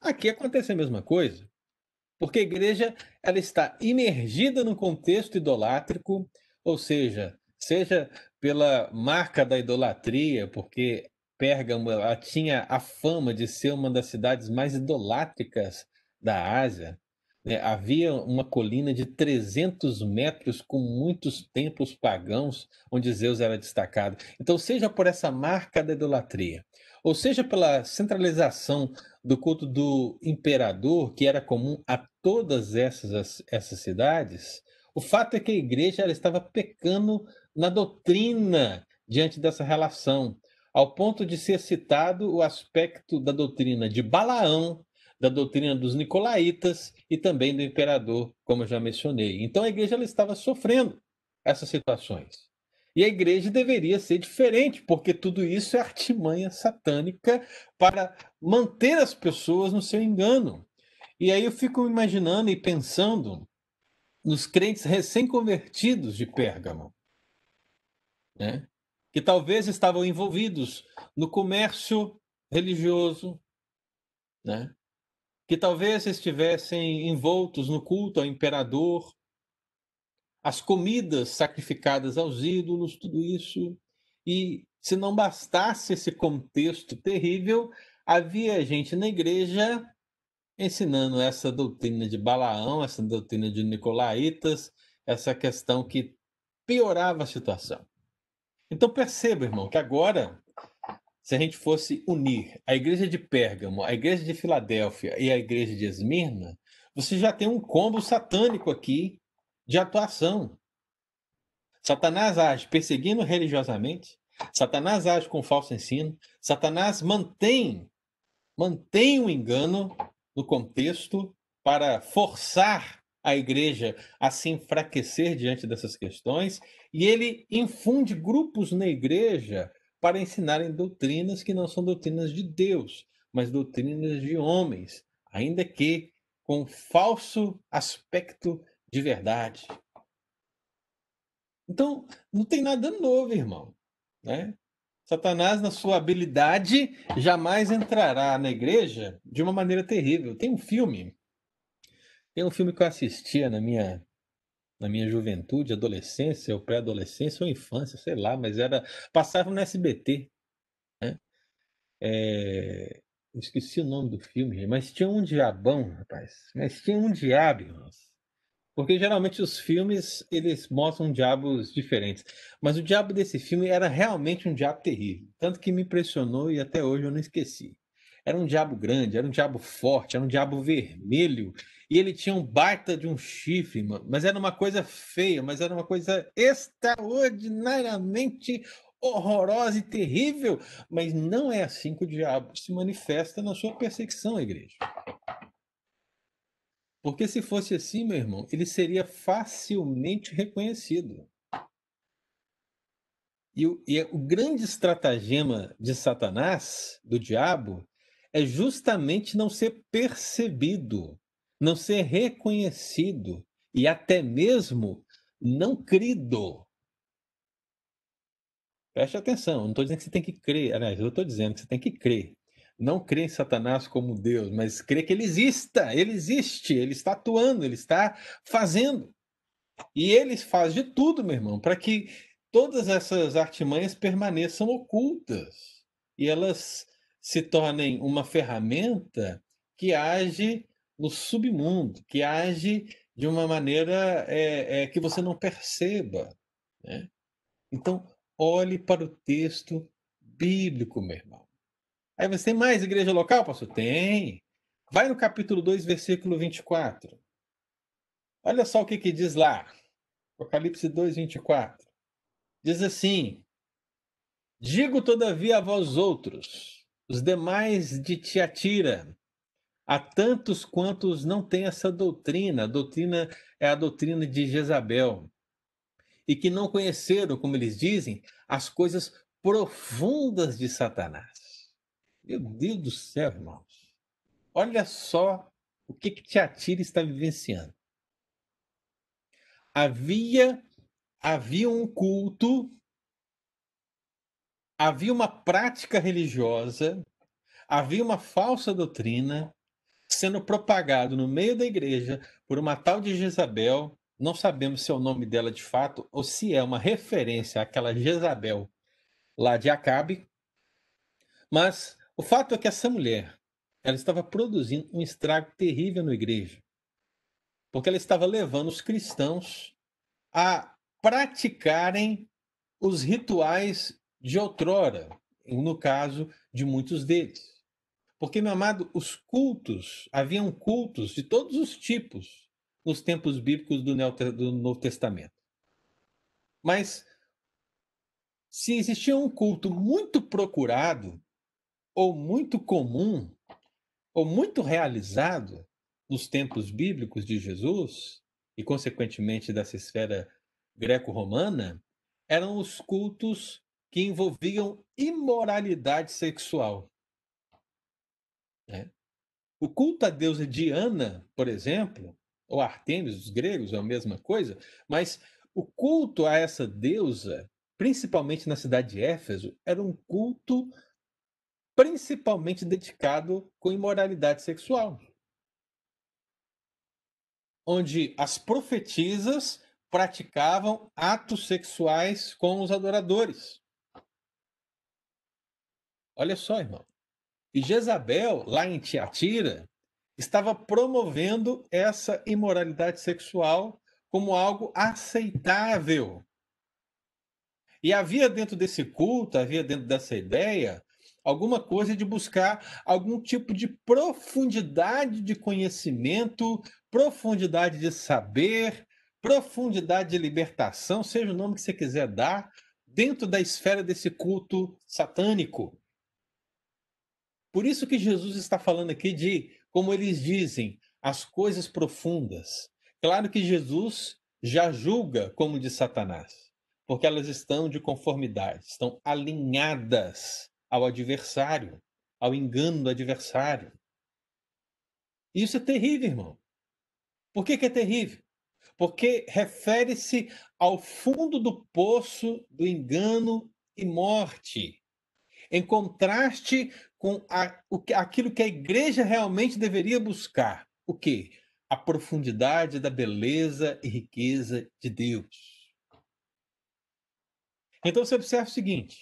Aqui acontece a mesma coisa. Porque a igreja ela está imergida no contexto idolátrico, ou seja, seja pela marca da idolatria, porque Pérgamo tinha a fama de ser uma das cidades mais idolátricas da Ásia. Né? Havia uma colina de 300 metros com muitos templos pagãos, onde Zeus era destacado. Então, seja por essa marca da idolatria, ou seja pela centralização do culto do imperador, que era comum a todas essas, essas cidades, o fato é que a igreja estava pecando na doutrina diante dessa relação, ao ponto de ser citado o aspecto da doutrina de Balaão, da doutrina dos nicolaítas e também do imperador, como eu já mencionei. Então a igreja ela estava sofrendo essas situações. E a igreja deveria ser diferente, porque tudo isso é artimanha satânica para manter as pessoas no seu engano. E aí eu fico imaginando e pensando nos crentes recém-convertidos de Pérgamo, né? Que talvez estavam envolvidos no comércio religioso, né? que talvez estivessem envoltos no culto ao imperador, as comidas sacrificadas aos ídolos, tudo isso. E se não bastasse esse contexto terrível, havia gente na igreja ensinando essa doutrina de Balaão, essa doutrina de Nicolaitas, essa questão que piorava a situação. Então perceba, irmão, que agora, se a gente fosse unir a igreja de Pérgamo, a igreja de Filadélfia e a igreja de Esmirna, você já tem um combo satânico aqui de atuação. Satanás age perseguindo religiosamente, Satanás age com falso ensino, Satanás mantém mantém o engano no contexto para forçar a igreja a se enfraquecer diante dessas questões, e ele infunde grupos na igreja para ensinarem doutrinas que não são doutrinas de Deus, mas doutrinas de homens, ainda que com falso aspecto de verdade. Então, não tem nada novo, irmão. Né? Satanás, na sua habilidade, jamais entrará na igreja de uma maneira terrível. Tem um filme, tem um filme que eu assistia na minha na minha juventude, adolescência, ou pré-adolescência, ou infância, sei lá, mas era passava no SBT, né? É, esqueci o nome do filme, mas tinha um diabão, rapaz. Mas tinha um diabo, irmãos. Porque geralmente os filmes, eles mostram diabos diferentes. Mas o diabo desse filme era realmente um diabo terrível. Tanto que me impressionou e até hoje eu não esqueci. Era um diabo grande, era um diabo forte, era um diabo vermelho. E ele tinha um baita de um chifre, mas era uma coisa feia, mas era uma coisa extraordinariamente horrorosa e terrível, mas não é assim que o diabo se manifesta na sua perseguição à igreja. Porque se fosse assim, meu irmão, ele seria facilmente reconhecido. E o, e o grande estratagema de Satanás, do diabo, é justamente não ser percebido, não ser reconhecido e até mesmo não crido. Preste atenção, não estou dizendo que você tem que crer, aliás, eu estou dizendo que você tem que crer. Não crer em Satanás como Deus, mas crer que ele exista, ele existe, ele está atuando, ele está fazendo. E ele faz de tudo, meu irmão, para que todas essas artimanhas permaneçam ocultas e elas se tornem uma ferramenta que age no submundo, que age de uma maneira é, é, que você não perceba. Né? Então, olhe para o texto bíblico, meu irmão. Aí você tem mais igreja local, pastor? Tem. Vai no capítulo 2, versículo 24. Olha só o que, que diz lá. Apocalipse 2, 24. Diz assim: Digo, todavia, a vós outros, os demais de Tiatira, há tantos quantos não têm essa doutrina, a doutrina é a doutrina de Jezabel, e que não conheceram, como eles dizem, as coisas profundas de Satanás. Meu Deus do céu, irmãos. Olha só o que, que Tiatira está vivenciando. Havia, havia um culto, havia uma prática religiosa, havia uma falsa doutrina sendo propagado no meio da igreja por uma tal de Jezabel. Não sabemos se é o nome dela de fato ou se é uma referência àquela Jezabel lá de Acabe. Mas o fato é que essa mulher, ela estava produzindo um estrago terrível na igreja, porque ela estava levando os cristãos a praticarem os rituais de outrora, no caso de muitos deles. Porque, meu amado, os cultos, haviam cultos de todos os tipos nos tempos bíblicos do Novo Testamento. Mas se existia um culto muito procurado, ou muito comum, ou muito realizado nos tempos bíblicos de Jesus, e consequentemente dessa esfera greco-romana, eram os cultos que envolviam imoralidade sexual. Né? O culto à deusa Diana, por exemplo, ou Artemis dos gregos, é a mesma coisa, mas o culto a essa deusa, principalmente na cidade de Éfeso, era um culto principalmente dedicado com imoralidade sexual. Onde as profetisas praticavam atos sexuais com os adoradores. Olha só, irmão. E Jezabel, lá em Tiatira, estava promovendo essa imoralidade sexual como algo aceitável. E havia dentro desse culto, havia dentro dessa ideia, alguma coisa de buscar algum tipo de profundidade de conhecimento, profundidade de saber, profundidade de libertação, seja o nome que você quiser dar, dentro da esfera desse culto satânico. Por isso que Jesus está falando aqui de, como eles dizem, as coisas profundas. Claro que Jesus já julga como de Satanás, porque elas estão de conformidade, estão alinhadas ao adversário, ao engano do adversário. Isso é terrível, irmão. Por que, que é terrível? Porque refere-se ao fundo do poço do engano e morte, em contraste com a, o, aquilo que a igreja realmente deveria buscar. O quê? A profundidade da beleza e riqueza de Deus. Então você observa o seguinte: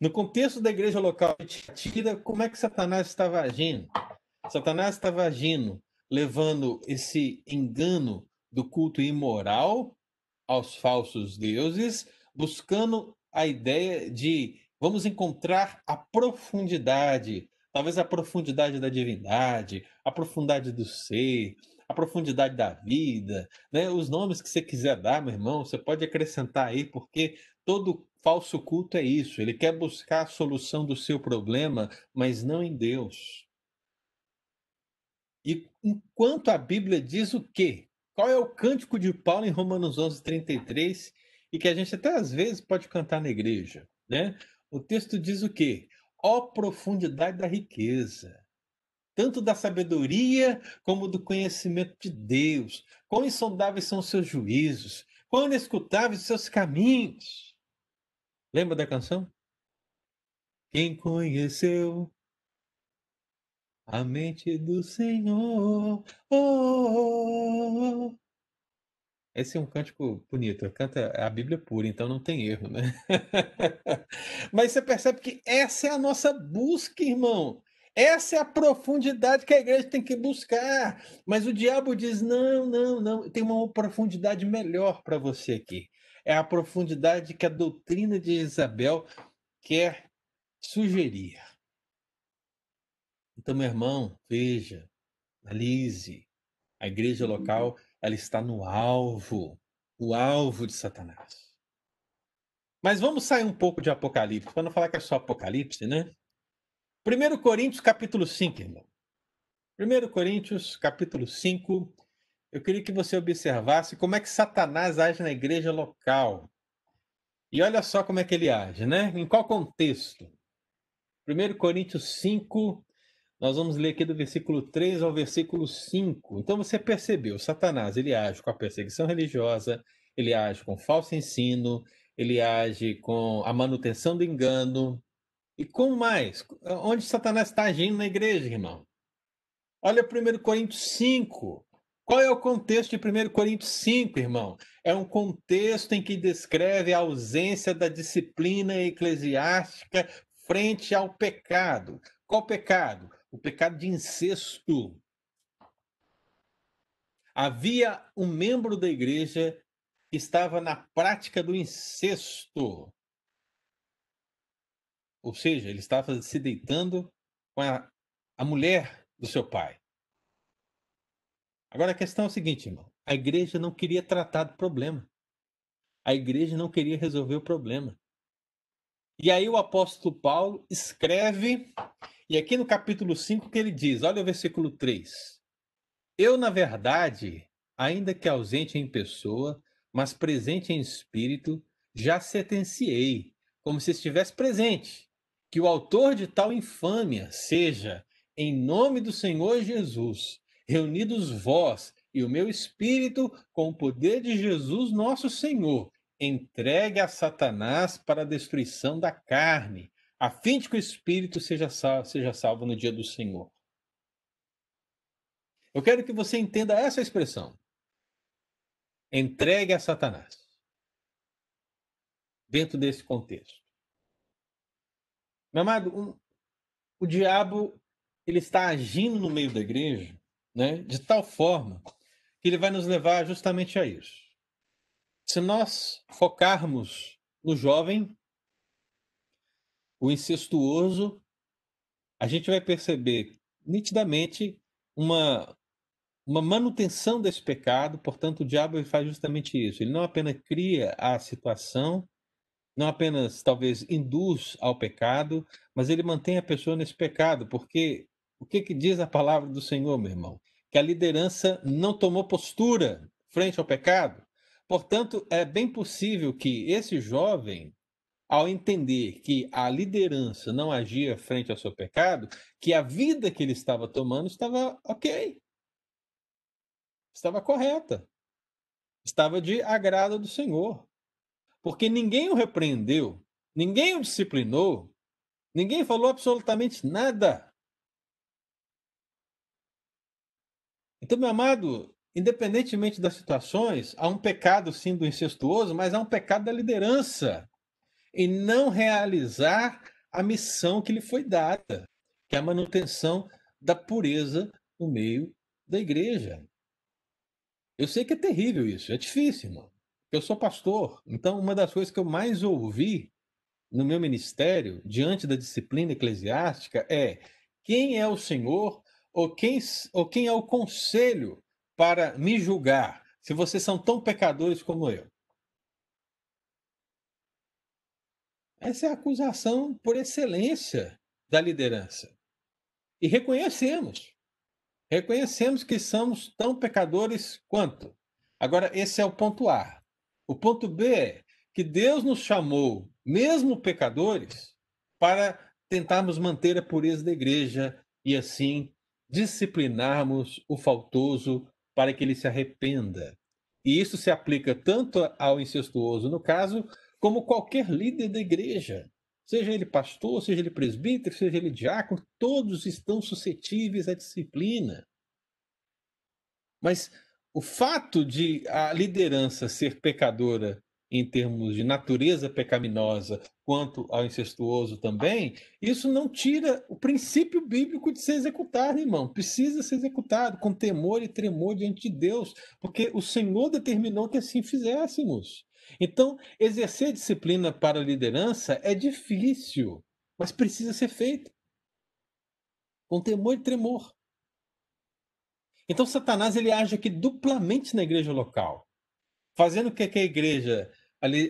no contexto da igreja local de Tira, como é que Satanás estava agindo? Satanás estava agindo, levando esse engano do culto imoral aos falsos deuses, buscando a ideia de vamos encontrar a profundidade, talvez a profundidade da divindade, a profundidade do ser, a profundidade da vida, né? Os nomes que você quiser dar, meu irmão, você pode acrescentar aí, porque todo falso culto é isso. Ele quer buscar a solução do seu problema, mas não em Deus. E enquanto a Bíblia diz o quê? Qual é o cântico de Paulo em Romanos 11, 33? E que a gente até às vezes pode cantar na igreja, né? O texto diz o quê? Ó oh, profundidade da riqueza, tanto da sabedoria como do conhecimento de Deus. Quão insondáveis são os seus juízos, quão inescutáveis os seus caminhos. Lembra da canção? Quem conheceu a mente do Senhor? Oh, Esse é um cântico bonito. Canta a Bíblia pura, então não tem erro, né? Mas você percebe que essa é a nossa busca, irmão. Essa é a profundidade que a igreja tem que buscar. Mas o diabo diz: não, não, não, tem uma profundidade melhor para você aqui. É a profundidade que a doutrina de Isabel quer sugerir. Então, meu irmão, veja, analise. A igreja local, ela está no alvo, o alvo de Satanás. Mas vamos sair um pouco de Apocalipse, para não falar que é só Apocalipse, né? 1 Coríntios capítulo 5, irmão. 1 Coríntios capítulo 5, eu queria que você observasse como é que Satanás age na igreja local. E olha só como é que ele age, né? Em qual contexto? 1 Coríntios 5, nós vamos ler aqui do versículo 3 ao versículo 5. Então você percebeu, Satanás, ele age com a perseguição religiosa, ele age com falso ensino, ele age com a manutenção do engano, e como mais? Onde Satanás está agindo na igreja, irmão? Olha 1 Coríntios 5. Qual é o contexto de 1 Coríntios 5, irmão? É um contexto em que descreve a ausência da disciplina eclesiástica frente ao pecado. Qual pecado? O pecado de incesto. Havia um membro da igreja que estava na prática do incesto. Ou seja, ele estava se deitando com a, a mulher do seu pai. Agora a questão é o seguinte, irmão. A igreja não queria tratar do problema. A igreja não queria resolver o problema. E aí o apóstolo Paulo escreve, e aqui no capítulo 5 que ele diz, olha o versículo 3. Eu, na verdade, ainda que ausente em pessoa, mas presente em espírito, já sentenciei, como se estivesse presente, que o autor de tal infâmia seja, em nome do Senhor Jesus, reunidos vós e o meu espírito com o poder de Jesus nosso Senhor, entregue a Satanás para a destruição da carne, a fim de que o espírito seja salvo, seja salvo no dia do Senhor. Eu quero que você entenda essa expressão. Entregue a Satanás. Dentro desse contexto. Meu amado, um, o diabo ele está agindo no meio da igreja, né, de tal forma que ele vai nos levar justamente a isso. Se nós focarmos no jovem, o incestuoso, a gente vai perceber nitidamente uma uma manutenção desse pecado, portanto, o diabo faz justamente isso. Ele não apenas cria a situação, não apenas talvez induz ao pecado, mas ele mantém a pessoa nesse pecado, porque o que, que diz a palavra do Senhor, meu irmão? Que a liderança não tomou postura frente ao pecado. Portanto, é bem possível que esse jovem, ao entender que a liderança não agia frente ao seu pecado, que a vida que ele estava tomando estava ok, estava correta, estava de agrado do Senhor. Porque ninguém o repreendeu, ninguém o disciplinou, ninguém falou absolutamente nada. Então, meu amado, independentemente das situações, há um pecado sim do incestuoso, mas há um pecado da liderança em não realizar a missão que lhe foi dada, que é a manutenção da pureza no meio da igreja. Eu sei que é terrível isso, é difícil, irmão. Eu sou pastor, então uma das coisas que eu mais ouvi no meu ministério, diante da disciplina eclesiástica, é quem é o Senhor ou quem, ou quem é o conselho para me julgar, se vocês são tão pecadores como eu. Essa é a acusação por excelência da liderança. E reconhecemos. Reconhecemos que somos tão pecadores quanto. Agora, esse é o ponto A. O ponto B é que Deus nos chamou, mesmo pecadores, para tentarmos manter a pureza da igreja e assim disciplinarmos o faltoso para que ele se arrependa. E isso se aplica tanto ao incestuoso, no caso, como qualquer líder da igreja. Seja ele pastor, seja ele presbítero, seja ele diácono, todos estão suscetíveis à disciplina. Mas o fato de a liderança ser pecadora em termos de natureza pecaminosa, quanto ao incestuoso também, isso não tira o princípio bíblico de ser executado, irmão. Precisa ser executado com temor e tremor diante de Deus, porque o Senhor determinou que assim fizéssemos. Então, exercer disciplina para a liderança é difícil, mas precisa ser feito com temor e tremor. Então, Satanás ele age aqui duplamente na igreja local, fazendo com que a igreja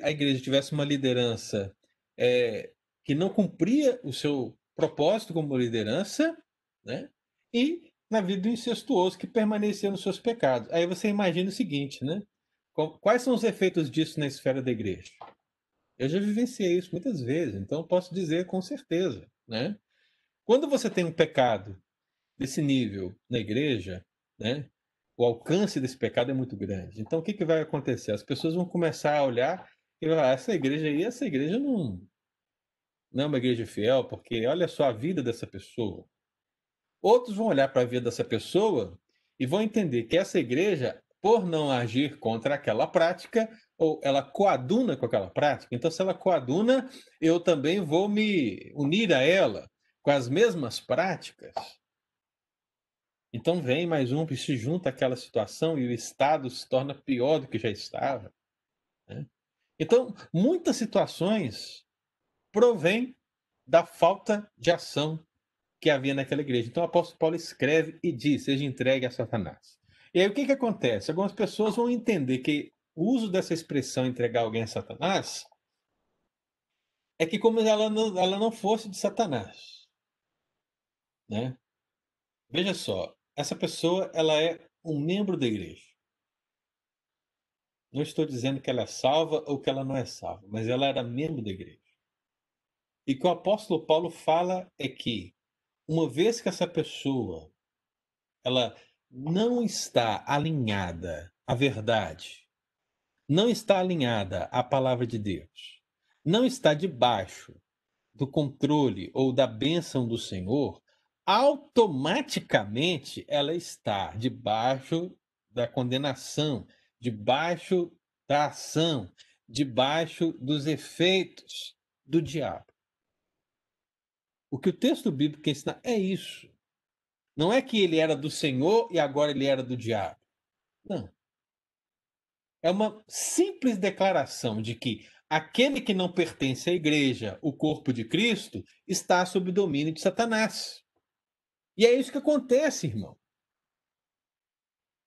a, igreja tivesse uma liderança é, que não cumpria o seu propósito como liderança, né? E na vida do incestuoso que permanecia nos seus pecados. Aí você imagina o seguinte, né? Quais são os efeitos disso na esfera da igreja? Eu já vivenciei isso muitas vezes, então posso dizer com certeza, né? Quando você tem um pecado desse nível na igreja, né? O alcance desse pecado é muito grande. Então o que, que vai acontecer? As pessoas vão começar a olhar e falar: ah, essa igreja aí, essa igreja não, não é uma igreja fiel, porque olha só a vida dessa pessoa. Outros vão olhar para a vida dessa pessoa e vão entender que essa igreja, por não agir contra aquela prática, ou ela coaduna com aquela prática, então se ela coaduna, eu também vou me unir a ela com as mesmas práticas. Então vem mais um que se junta àquela situação e o Estado se torna pior do que já estava. Né? Então, muitas situações provêm da falta de ação que havia naquela igreja. Então, o apóstolo Paulo escreve e diz: seja entregue a Satanás. E aí, o que, que acontece? Algumas pessoas vão entender que o uso dessa expressão entregar alguém a Satanás é que como ela não, ela não fosse de Satanás. Né? Veja só, essa pessoa ela é um membro da igreja. Não estou dizendo que ela é salva ou que ela não é salva, mas ela era membro da igreja. E o que o apóstolo Paulo fala é que, uma vez que essa pessoa ela não está alinhada à verdade, não está alinhada à palavra de Deus, não está debaixo do controle ou da bênção do Senhor, automaticamente ela está debaixo da condenação, debaixo da ação, debaixo dos efeitos do diabo. O que o texto bíblico ensina é isso. Não é que ele era do Senhor e agora ele era do diabo. Não. É uma simples declaração de que aquele que não pertence à igreja, o corpo de Cristo, está sob domínio de Satanás. E é isso que acontece, irmão.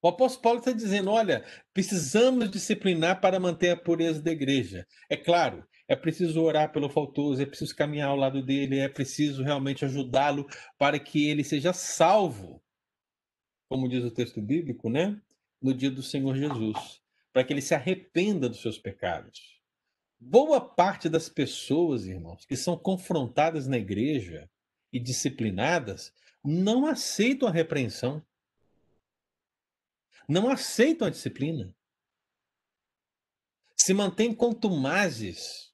O apóstolo Paulo está dizendo: olha, precisamos disciplinar para manter a pureza da igreja. É claro, é preciso orar pelo faltoso, é preciso caminhar ao lado dele, é preciso realmente ajudá-lo para que ele seja salvo, como diz o texto bíblico, né? No dia do Senhor Jesus, para que ele se arrependa dos seus pecados. Boa parte das pessoas, irmãos, que são confrontadas na igreja e disciplinadas, não aceitam a repreensão não aceitam a disciplina. Se mantêm contumazes.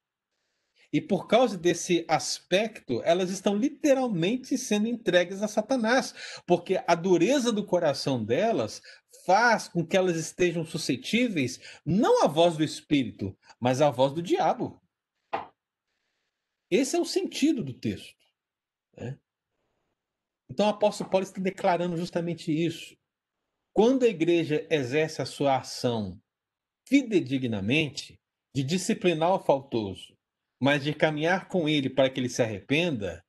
E por causa desse aspecto, elas estão literalmente sendo entregues a Satanás, porque a dureza do coração delas faz com que elas estejam suscetíveis não à voz do Espírito, mas à voz do diabo. Esse é o sentido do texto. Né? Então o apóstolo Paulo está declarando justamente isso. Quando a igreja exerce a sua ação fidedignamente, de disciplinar o faltoso, mas de caminhar com ele para que ele se arrependa,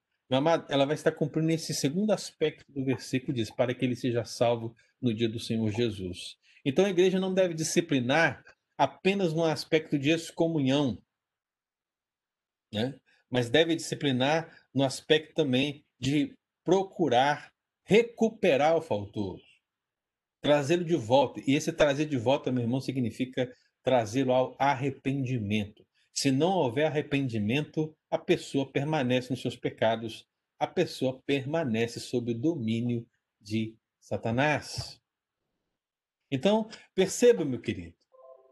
ela vai estar cumprindo esse segundo aspecto do versículo, diz, para que ele seja salvo no dia do Senhor Jesus. Então a igreja não deve disciplinar apenas no aspecto de excomunhão, né? mas deve disciplinar no aspecto também de procurar recuperar o faltoso trazê-lo de volta. E esse trazer de volta, meu irmão, significa trazê-lo ao arrependimento. Se não houver arrependimento, a pessoa permanece nos seus pecados, a pessoa permanece sob o domínio de Satanás. Então, perceba, meu querido,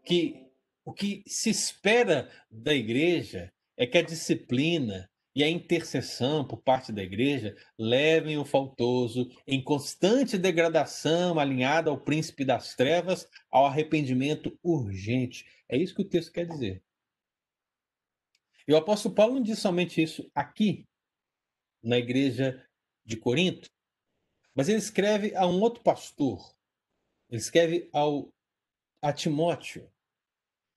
que o que se espera da igreja é que a disciplina, e a intercessão por parte da igreja levem o faltoso em constante degradação, alinhado ao príncipe das trevas, ao arrependimento urgente. É isso que o texto quer dizer. E o apóstolo Paulo não diz somente isso aqui, na igreja de Corinto, mas ele escreve a um outro pastor. Ele escreve ao, a Timóteo.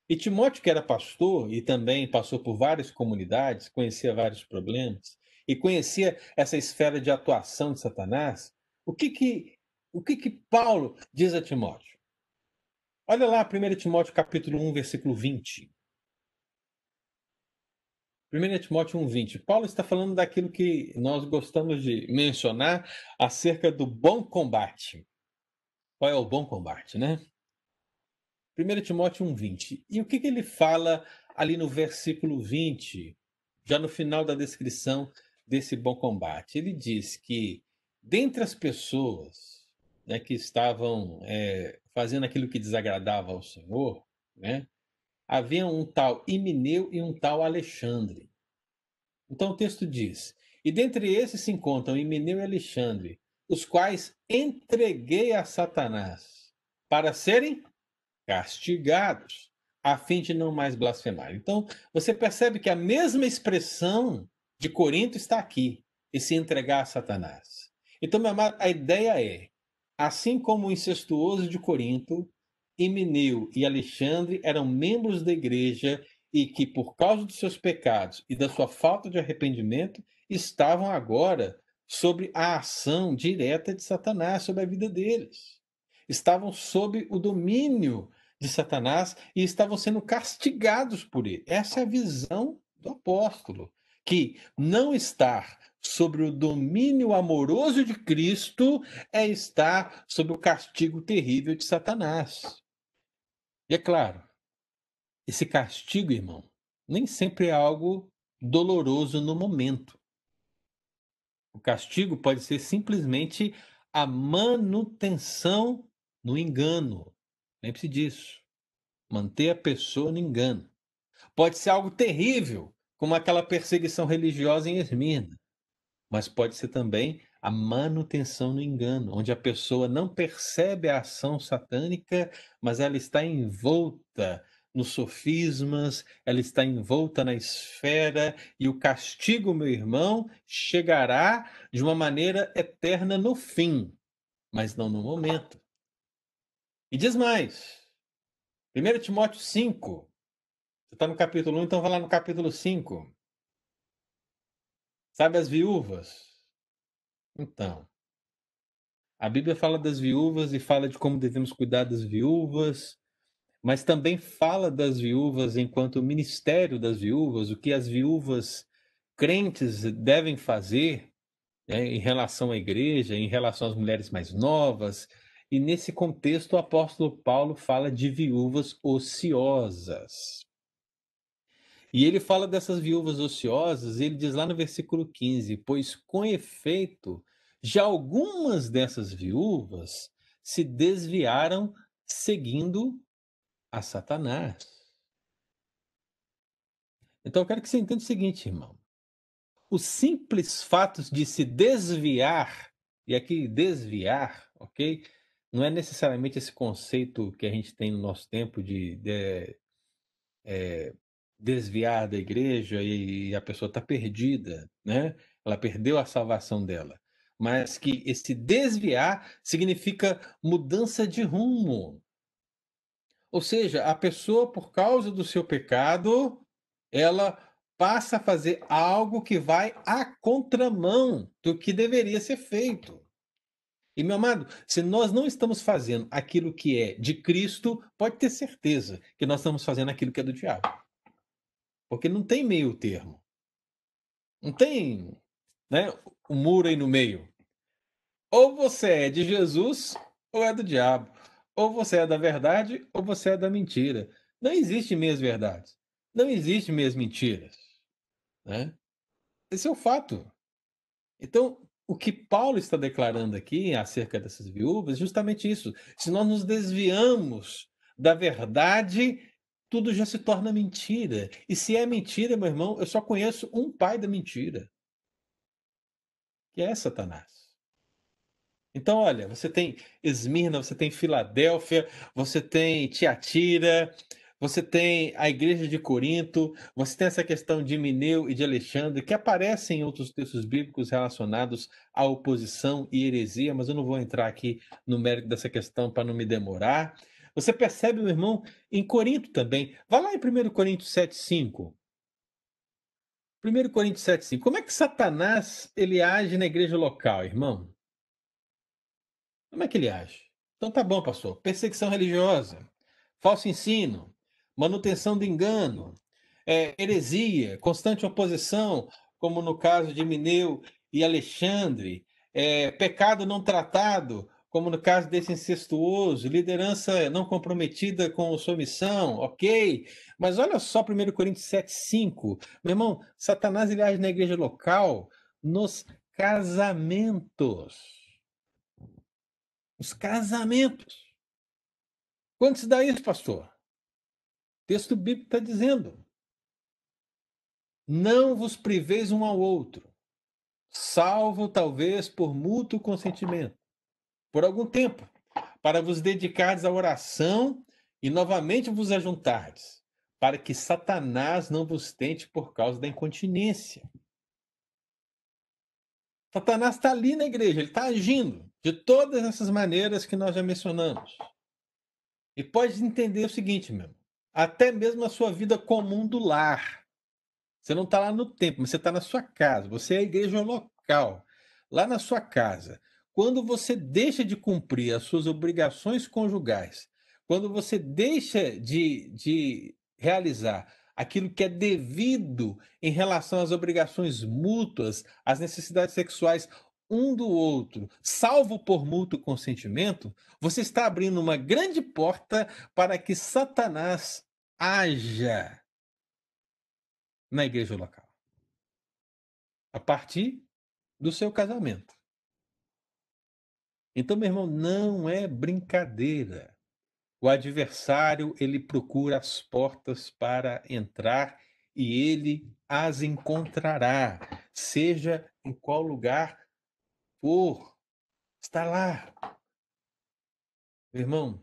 E Timóteo, que era pastor e também passou por várias comunidades, conhecia vários problemas e conhecia essa esfera de atuação de Satanás, o que que, o que, que Paulo diz a Timóteo? Olha lá 1 Timóteo capítulo 1, versículo 20. 1 Timóteo 1,20. Paulo está falando daquilo que nós gostamos de mencionar acerca do bom combate. Qual é o bom combate, né? 1 Timóteo 1,20. E o que, que ele fala ali no versículo 20, já no final da descrição desse bom combate? Ele diz que dentre as pessoas né, que estavam é, fazendo aquilo que desagradava ao Senhor, né, havia um tal Imineu e um tal Alexandre. Então o texto diz: E dentre esses se encontram Imineu e Alexandre, os quais entreguei a Satanás para serem castigados, a fim de não mais blasfemar. Então você percebe que a mesma expressão de Corinto está aqui, e se entregar a Satanás. Então, meu amado, a ideia é, assim como o incestuoso de Corinto, Emineu e Alexandre eram membros da igreja e que, por causa dos seus pecados e da sua falta de arrependimento, estavam agora sobre a ação direta de Satanás sobre a vida deles. Estavam sob o domínio de Satanás e estavam sendo castigados por ele. Essa é a visão do apóstolo, que não estar sobre o domínio amoroso de Cristo é estar sob o castigo terrível de Satanás. E é claro, esse castigo, irmão, nem sempre é algo doloroso no momento. O castigo pode ser simplesmente a manutenção no engano. Lembre-se disso. Manter a pessoa no engano. Pode ser algo terrível, como aquela perseguição religiosa em Esmirna. Mas pode ser também a manutenção no engano, onde a pessoa não percebe a ação satânica, mas ela está envolta nos sofismas, ela está envolta na esfera e o castigo, meu irmão, chegará de uma maneira eterna no fim, mas não no momento. E diz mais, 1 Timóteo 5, você está no capítulo 1, então vai lá no capítulo 5. Sabe as viúvas? Então, a Bíblia fala das viúvas e fala de como devemos cuidar das viúvas, mas também fala das viúvas enquanto ministério das viúvas, o que as viúvas crentes devem fazer né, em relação à igreja, em relação às mulheres mais novas. E nesse contexto, o apóstolo Paulo fala de viúvas ociosas. E ele fala dessas viúvas ociosas, ele diz lá no versículo 15: Pois com efeito, já algumas dessas viúvas se desviaram seguindo a Satanás. Então eu quero que você entenda o seguinte, irmão. Os simples fatos de se desviar, e aqui desviar, ok? Não é necessariamente esse conceito que a gente tem no nosso tempo de, de é, desviar da igreja e a pessoa está perdida, né? Ela perdeu a salvação dela. Mas que esse desviar significa mudança de rumo. Ou seja, a pessoa, por causa do seu pecado, ela passa a fazer algo que vai à contramão do que deveria ser feito. E, meu amado, se nós não estamos fazendo aquilo que é de Cristo, pode ter certeza que nós estamos fazendo aquilo que é do diabo. Porque não tem meio termo. Não tem né, um muro aí no meio. Ou você é de Jesus ou é do diabo. Ou você é da verdade ou você é da mentira. Não existe meias verdades. Não existe meias mentiras. Né? Esse é o fato. Então, o que Paulo está declarando aqui acerca dessas viúvas é justamente isso. Se nós nos desviamos da verdade tudo já se torna mentira. E se é mentira, meu irmão, eu só conheço um pai da mentira, que é Satanás. Então, olha, você tem Esmirna, você tem Filadélfia, você tem Tiatira, você tem a igreja de Corinto, você tem essa questão de Mineu e de Alexandre, que aparecem em outros textos bíblicos relacionados à oposição e heresia, mas eu não vou entrar aqui no mérito dessa questão para não me demorar. Você percebe, meu irmão, em Corinto também. Vá lá em 1 Coríntios 7,5. 1 Coríntios 7,5. Como é que Satanás ele age na igreja local, irmão? Como é que ele age? Então tá bom, pastor. Perseguição religiosa, falso ensino, manutenção do engano, é, heresia, constante oposição, como no caso de Mineu e Alexandre, é, pecado não tratado, como no caso desse incestuoso, liderança não comprometida com sua missão, ok? Mas olha só 1 Coríntios 7, 5. Meu irmão, Satanás ele age na igreja local nos casamentos. Os casamentos. Quando se dá isso, pastor? texto bíblico está dizendo: não vos priveis um ao outro, salvo talvez por mútuo consentimento, por algum tempo, para vos dedicardes à oração e novamente vos ajuntardes, para que Satanás não vos tente por causa da incontinência. Satanás está ali na igreja, ele está agindo de todas essas maneiras que nós já mencionamos. E pode entender o seguinte, meu até mesmo a sua vida comum do lar. Você não está lá no templo, mas você está na sua casa. Você é a igreja local, lá na sua casa. Quando você deixa de cumprir as suas obrigações conjugais, quando você deixa de, de realizar aquilo que é devido em relação às obrigações mútuas, às necessidades sexuais um do outro, salvo por mútuo consentimento, você está abrindo uma grande porta para que Satanás haja na igreja local. A partir do seu casamento. Então, meu irmão, não é brincadeira. O adversário, ele procura as portas para entrar e ele as encontrará, seja em qual lugar for. Está lá. Meu irmão,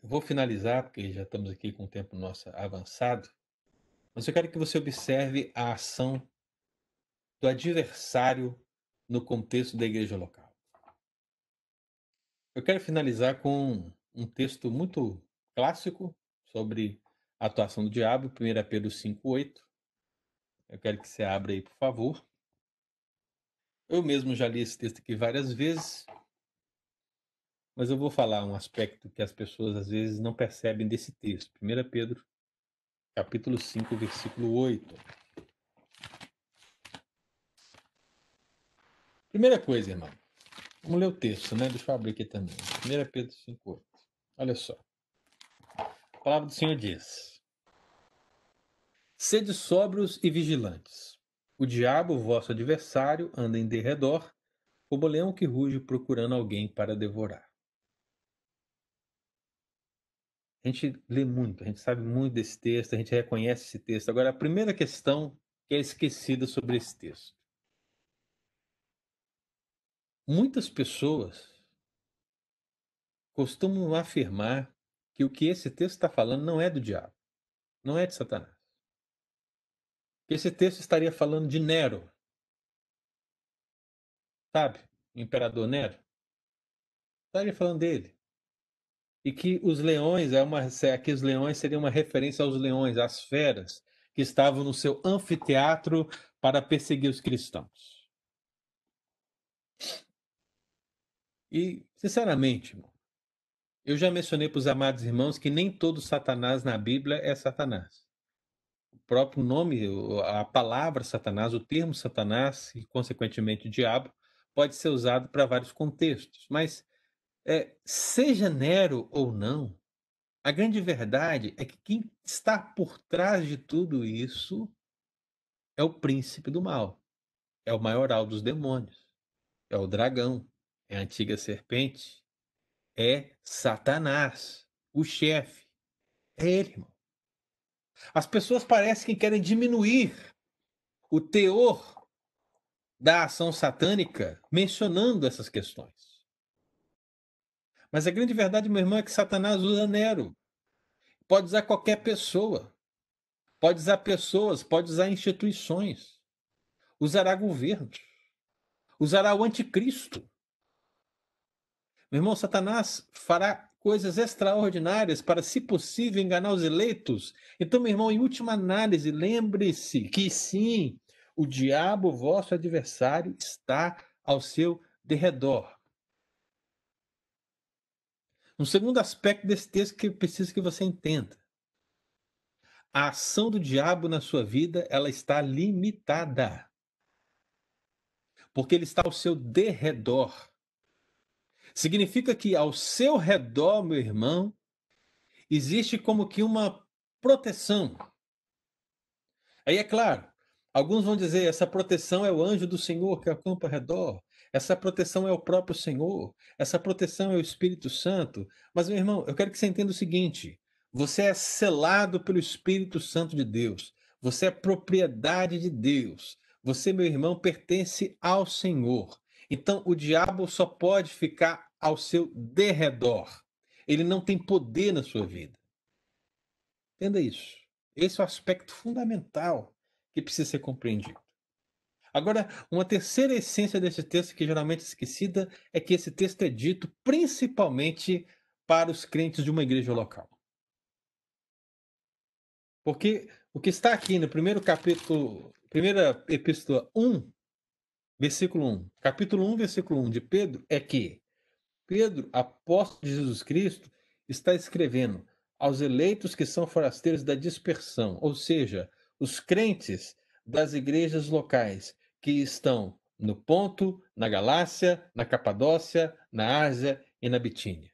eu vou finalizar, porque já estamos aqui com o tempo nosso avançado, mas eu quero que você observe a ação do adversário no contexto da igreja local. Eu quero finalizar com um texto muito clássico sobre a atuação do diabo, 1 Pedro 5,8. Eu quero que você abra aí, por favor. Eu mesmo já li esse texto aqui várias vezes, mas eu vou falar um aspecto que as pessoas às vezes não percebem desse texto. 1 Pedro, capítulo 5, versículo 8. Primeira coisa, irmão. Vamos ler o texto, né? Deixa eu abrir aqui também. 1 Pedro 5, 8. Olha só. A palavra do Senhor diz: Sede sóbrios e vigilantes. O diabo, vosso adversário, anda em derredor, como leão que ruge procurando alguém para devorar. A gente lê muito, a gente sabe muito desse texto, a gente reconhece esse texto. Agora, a primeira questão que é esquecida sobre esse texto. Muitas pessoas costumam afirmar que o que esse texto está falando não é do diabo, não é de Satanás. Esse texto estaria falando de Nero. Sabe? O imperador Nero. Estaria falando dele e que os leões é uma que os leões seriam uma referência aos leões, às feras que estavam no seu anfiteatro para perseguir os cristãos. E, sinceramente, eu já mencionei para os amados irmãos que nem todo Satanás na Bíblia é Satanás. O próprio nome, a palavra Satanás, o termo Satanás e, consequentemente, o diabo, pode ser usado para vários contextos. Mas é, seja Nero ou não, a grande verdade é que quem está por trás de tudo isso é o príncipe do mal, é o maioral dos demônios, é o dragão, é a antiga serpente, é Satanás, o chefe. É ele, irmão. As pessoas parecem que querem diminuir o teor da ação satânica mencionando essas questões. Mas a grande verdade, meu irmão, é que Satanás usa Nero. pode usar qualquer pessoa, pode usar pessoas, pode usar instituições, usará governos, usará o anticristo. Meu irmão, Satanás fará coisas extraordinárias para, se possível, enganar os eleitos. Então, meu irmão, em última análise, lembre-se que sim, o diabo, vosso adversário, está ao seu derredor. Um segundo aspecto desse texto que eu preciso que você entenda. A ação do diabo na sua vida, ela está limitada. Porque ele está ao seu derredor. Significa que ao seu redor, meu irmão, existe como que uma proteção. Aí é claro, alguns vão dizer essa proteção é o anjo do Senhor que acampa ao redor. Essa proteção é o próprio Senhor, essa proteção é o Espírito Santo. Mas, meu irmão, eu quero que você entenda o seguinte: você é selado pelo Espírito Santo de Deus, você é propriedade de Deus, você, meu irmão, pertence ao Senhor. Então, o diabo só pode ficar ao seu derredor. Ele não tem poder na sua vida. Entenda isso. Esse é o aspecto fundamental que precisa ser compreendido. Agora, uma terceira essência desse texto, que geralmente é esquecida, é que esse texto é dito principalmente para os crentes de uma igreja local. Porque o que está aqui no primeiro capítulo, primeira epístola 1, versículo 1, capítulo 1, versículo 1 de Pedro, é que Pedro, apóstolo de Jesus Cristo, está escrevendo aos eleitos que são forasteiros da dispersão, ou seja, os crentes das igrejas locais que estão no Ponto, na Galácia, na Capadócia, na Ásia e na Bitínia.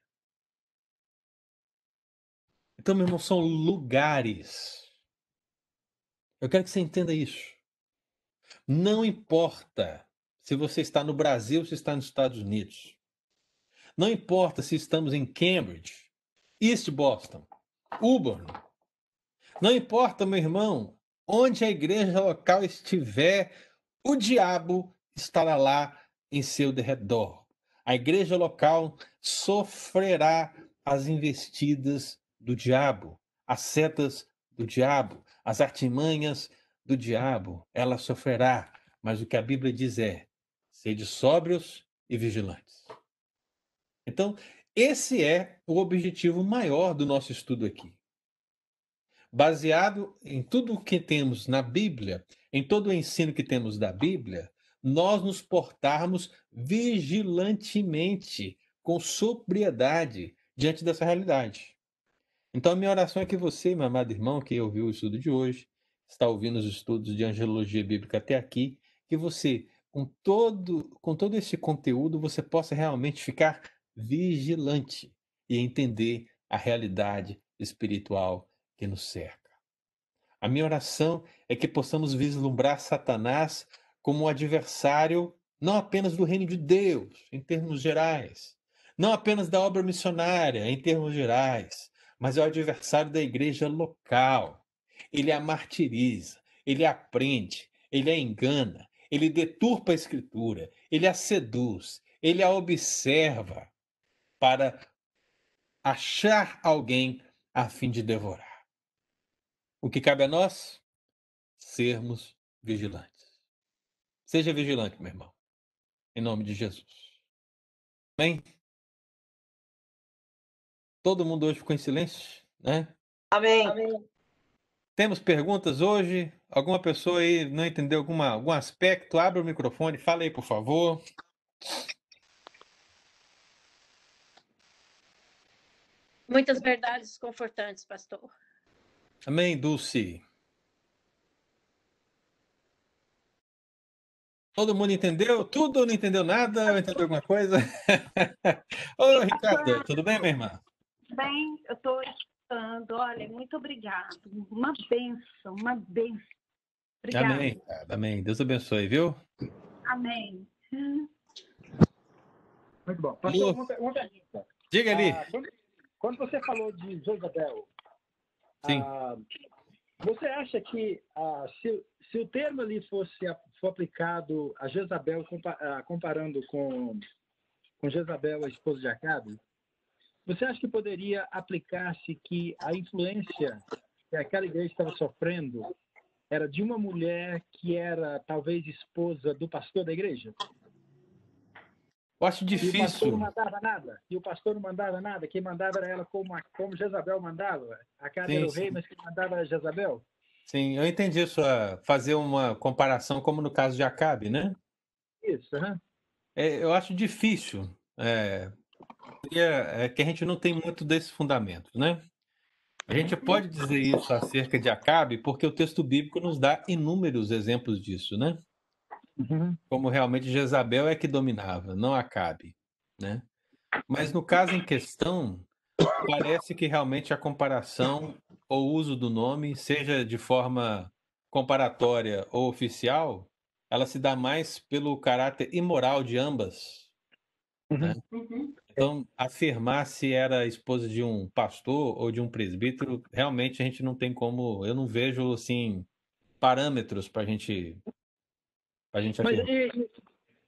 Então, meu irmão, são lugares. Eu quero que você entenda isso. Não importa se você está no Brasil ou se está nos Estados Unidos. Não importa se estamos em Cambridge, East Boston, Auburn. Não importa, meu irmão, onde a igreja local estiver o diabo estará lá em seu derredor. A igreja local sofrerá as investidas do diabo, as setas do diabo, as artimanhas do diabo. Ela sofrerá, mas o que a Bíblia diz é: sede sóbrios e vigilantes. Então, esse é o objetivo maior do nosso estudo aqui baseado em tudo o que temos na Bíblia, em todo o ensino que temos da Bíblia, nós nos portarmos vigilantemente, com sobriedade, diante dessa realidade. Então, a minha oração é que você, meu amado irmão, que ouviu o estudo de hoje, está ouvindo os estudos de angelologia bíblica até aqui, que você, com todo, com todo esse conteúdo, você possa realmente ficar vigilante e entender a realidade espiritual que nos cerca. A minha oração é que possamos vislumbrar Satanás como um adversário não apenas do reino de Deus, em termos gerais, não apenas da obra missionária, em termos gerais, mas é o adversário da igreja local. Ele a martiriza, ele a prende, ele a engana, ele deturpa a escritura, ele a seduz, ele a observa para achar alguém a fim de devorar. O que cabe a nós? Sermos vigilantes. Seja vigilante, meu irmão. Em nome de Jesus. Amém? Todo mundo hoje ficou em silêncio, né? Amém. Amém. Temos perguntas hoje? Alguma pessoa aí não entendeu alguma, algum aspecto? Abra o microfone, fala aí, por favor. Muitas verdades confortantes, pastor. Amém, Dulce. Todo mundo entendeu? Tudo ou não entendeu nada? Entendeu alguma coisa? Ô, Ricardo, tudo bem, minha irmã? Bem, eu estou escutando. Olha, muito obrigado. Uma benção, uma benção. Obrigada. Amém, amém. Deus abençoe, viu? Amém. Muito bom. Pastor, uma, uma pergunta. Diga ali. Ah, quando, você falou de Jezabel, Sim. Ah, você acha que ah, se, se, o termo ali fosse for aplicado a Jezabel, ah, comparando com, com Jezabel, a esposa de Acabe, você acha que poderia aplicar-se que a influência que aquela igreja estava sofrendo era de uma mulher que era talvez esposa do pastor da igreja? Eu acho difícil. E o pastor não mandava nada. E o pastor não mandava nada. Quem mandava era ela como, como Jezabel mandava. A casa sim, era o rei, sim. mas quem mandava era Jezabel. Sim, eu entendi isso. Fazer uma comparação como no caso de Acabe, né? Isso, uhum. é, eu acho difícil. É, é que a gente não tem muito desse fundamento, né? A gente pode dizer isso acerca de Acabe porque o texto bíblico nos dá inúmeros exemplos disso, né? Uhum. Como realmente Jezabel é que dominava, não Acabe, né? Mas no caso em questão, parece que realmente a comparação ou uso do nome, seja de forma comparatória ou oficial, ela se dá mais pelo caráter imoral de ambas. Uhum. Né? Uhum. Então, afirmar se era esposa de um pastor ou de um presbítero, realmente a gente não tem como, eu não vejo assim parâmetros para a gente a gente mas, e,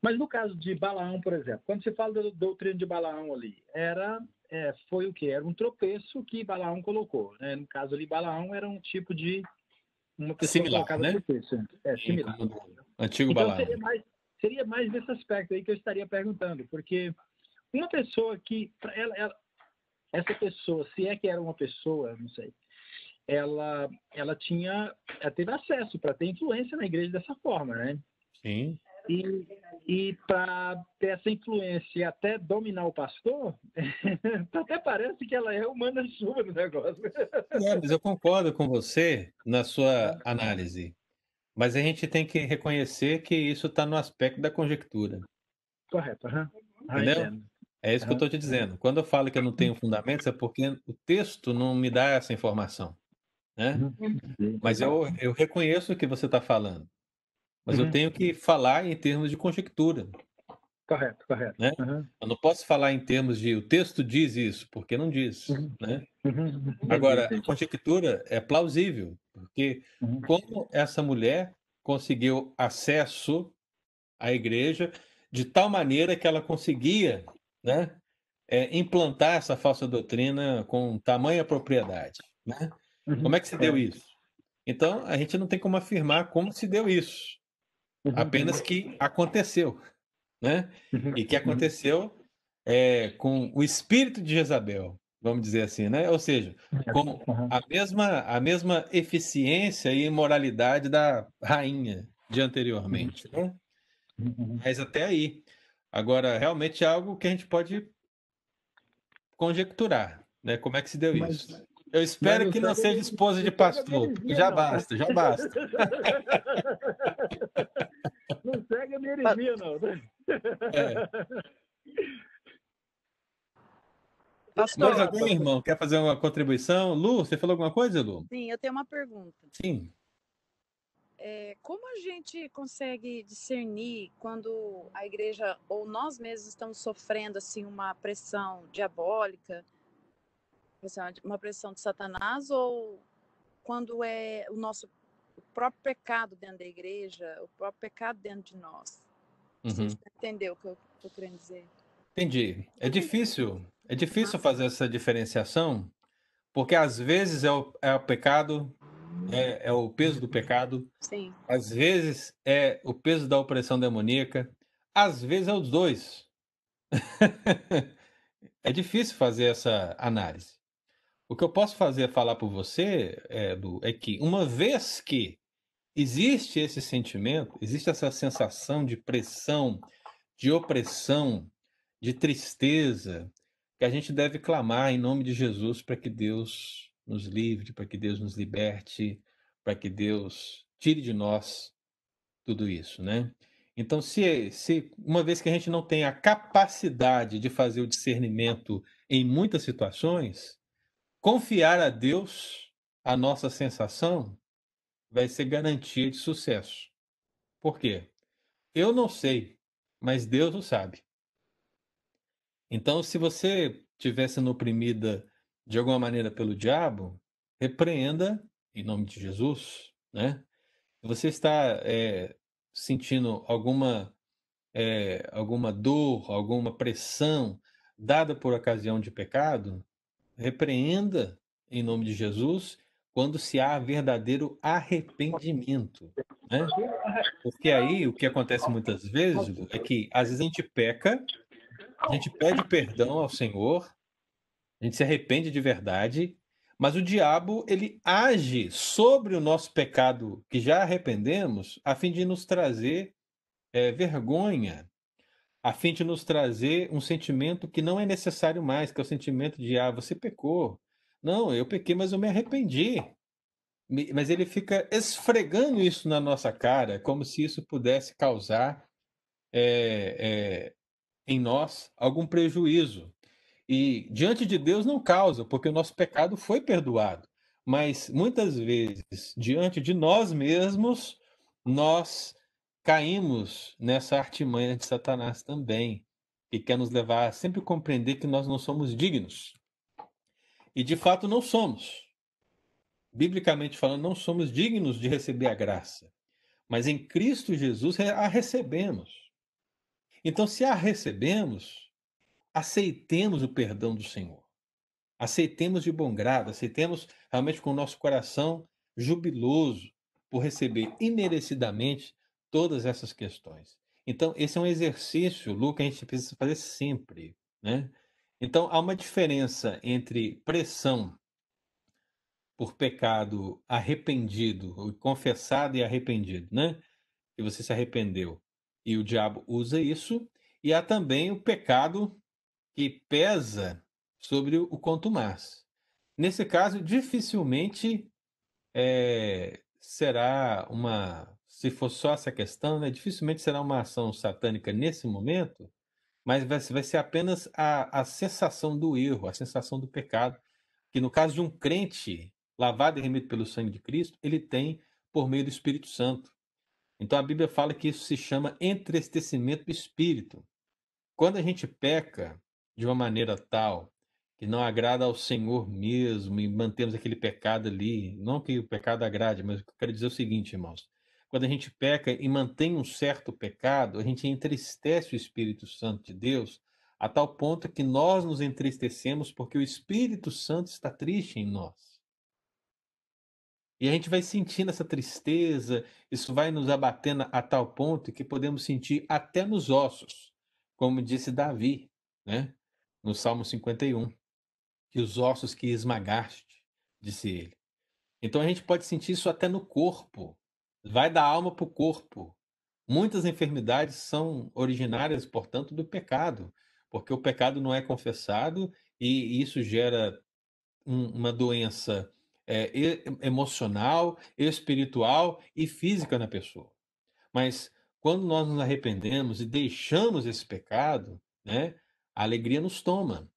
mas no caso de Balaão, por exemplo, quando se fala da doutrina de Balaão ali, era é, foi o que? Era um tropeço que Balaão colocou. Né? No caso ali, Balaão era um tipo de uma pessoa similar, colocada né? tropeço. É, similar. Antigo então, Balaão. Seria mais, seria mais nesse aspecto aí que eu estaria perguntando, porque uma pessoa que ela, ela, essa pessoa, se é que era uma pessoa, não sei, ela ela tinha ela teve acesso para ter influência na igreja dessa forma, né? Sim. E, e para ter essa influência e até dominar o pastor, até parece que ela é o manda-chuva no negócio. É, mas eu concordo com você na sua análise. Mas a gente tem que reconhecer que isso está no aspecto da conjectura. Correto. Uhum. Entendeu? É isso uhum. que eu estou te dizendo. Quando eu falo que eu não tenho fundamentos, é porque o texto não me dá essa informação. Né? Uhum. Mas eu, eu reconheço o que você está falando. Mas uhum. eu tenho que falar em termos de conjectura. Correto, correto. Né? Uhum. Eu não posso falar em termos de o texto diz isso, porque não diz. Uhum. Né? Uhum. Agora, a conjectura é plausível, porque uhum. como essa mulher conseguiu acesso à igreja de tal maneira que ela conseguia né, é, implantar essa falsa doutrina com tamanha propriedade. Né? Como é que se deu isso? Então, a gente não tem como afirmar como se deu isso. Uhum. Apenas que aconteceu, né? Uhum. E que uhum. aconteceu é, com o espírito de Jezabel, vamos dizer assim, né? Ou seja, com a mesma, a mesma eficiência e imoralidade da rainha de anteriormente, né? Mas até aí. Agora, realmente é algo que a gente pode conjecturar, né? Como é que se deu Mas... isso? Eu espero que não seja esposa de pastor. Já basta, já basta. Não segue a minha heresia, não. É. Pastor, Mais algum irmão quer fazer uma contribuição? Lu, você falou alguma coisa, Lu? Sim, eu tenho uma pergunta. Sim. É, como a gente consegue discernir quando a igreja ou nós mesmos estamos sofrendo assim uma pressão diabólica, uma pressão de Satanás ou quando é o nosso o próprio pecado dentro da igreja, o próprio pecado dentro de nós. Uhum. Você entendeu o que eu estou querendo dizer? Entendi. É difícil, é difícil fazer essa diferenciação, porque às vezes é o, é o pecado, é, é, o peso do pecado. Sim. Às vezes é o peso da opressão demoníaca. Às vezes é os dois. é difícil fazer essa análise. O que eu posso fazer é falar por você, Edu, é que uma vez que existe esse sentimento, existe essa sensação de pressão, de opressão, de tristeza, que a gente deve clamar em nome de Jesus para que Deus nos livre, para que Deus nos liberte, para que Deus tire de nós tudo isso, né? Então, se, se uma vez que a gente não tem a capacidade de fazer o discernimento em muitas situações, Confiar a Deus a nossa sensação vai ser garantia de sucesso. Por quê? Eu não sei, mas Deus o sabe. Então, se você estiver sendo oprimida de alguma maneira pelo diabo, repreenda em nome de Jesus, né? Você está é, sentindo alguma é, alguma dor, alguma pressão dada por ocasião de pecado, repreenda em nome de Jesus quando se há verdadeiro arrependimento. Né? Porque aí o que acontece muitas vezes é que às vezes a gente peca, a gente pede perdão ao Senhor, a gente se arrepende de verdade, mas o diabo ele age sobre o nosso pecado que já arrependemos, a fim de nos trazer é, vergonha, a fim de nos trazer um sentimento que não é necessário mais, que é o sentimento de ah, você pecou. Não, eu pequei, mas eu me arrependi. Mas ele fica esfregando isso na nossa cara, como se isso pudesse causar é, é, em nós algum prejuízo. E diante de Deus não causa, porque o nosso pecado foi perdoado. Mas muitas vezes, diante de nós mesmos, nós caímos nessa artimanha de Satanás também, que quer nos levar a sempre compreender que nós não somos dignos. E de fato não somos. Biblicamente falando, não somos dignos de receber a graça. Mas em Cristo Jesus a recebemos. Então, se a recebemos, aceitemos o perdão do Senhor. Aceitemos de bom grado, aceitemos realmente com o nosso coração jubiloso por receber imerecidamente todas essas questões. Então, esse é um exercício, Lu, que a gente precisa fazer sempre. Né? Então, há uma diferença entre pressão por pecado arrependido, confessado e arrependido, né? Que você se arrependeu. E o diabo usa isso. E há também o pecado que pesa sobre o contumaz. Nesse caso, dificilmente é, será uma. Se for só essa questão, né, dificilmente será uma ação satânica nesse momento, mas vai, vai ser apenas a, a sensação do erro, a sensação do pecado, que no caso de um crente lavado e remido pelo sangue de Cristo, ele tem por meio do Espírito Santo. Então a Bíblia fala que isso se chama entristecimento do espírito. Quando a gente peca, de uma maneira tal que não agrada ao Senhor mesmo e mantemos aquele pecado ali. Não que o pecado agrade, mas eu quero dizer é o seguinte, irmãos. Quando a gente peca e mantém um certo pecado, a gente entristece o Espírito Santo de Deus a tal ponto que nós nos entristecemos porque o Espírito Santo está triste em nós. E a gente vai sentindo essa tristeza, isso vai nos abatendo a tal ponto que podemos sentir até nos ossos, como disse Davi, né? no Salmo 51, que os ossos que esmagaste, disse ele. Então a gente pode sentir isso até no corpo, vai da alma para o corpo. Muitas enfermidades são originárias, portanto, do pecado, porque o pecado não é confessado e isso gera um, uma doença é, emocional, espiritual e física na pessoa. Mas quando nós nos arrependemos e deixamos esse pecado, né, a alegria nos toma.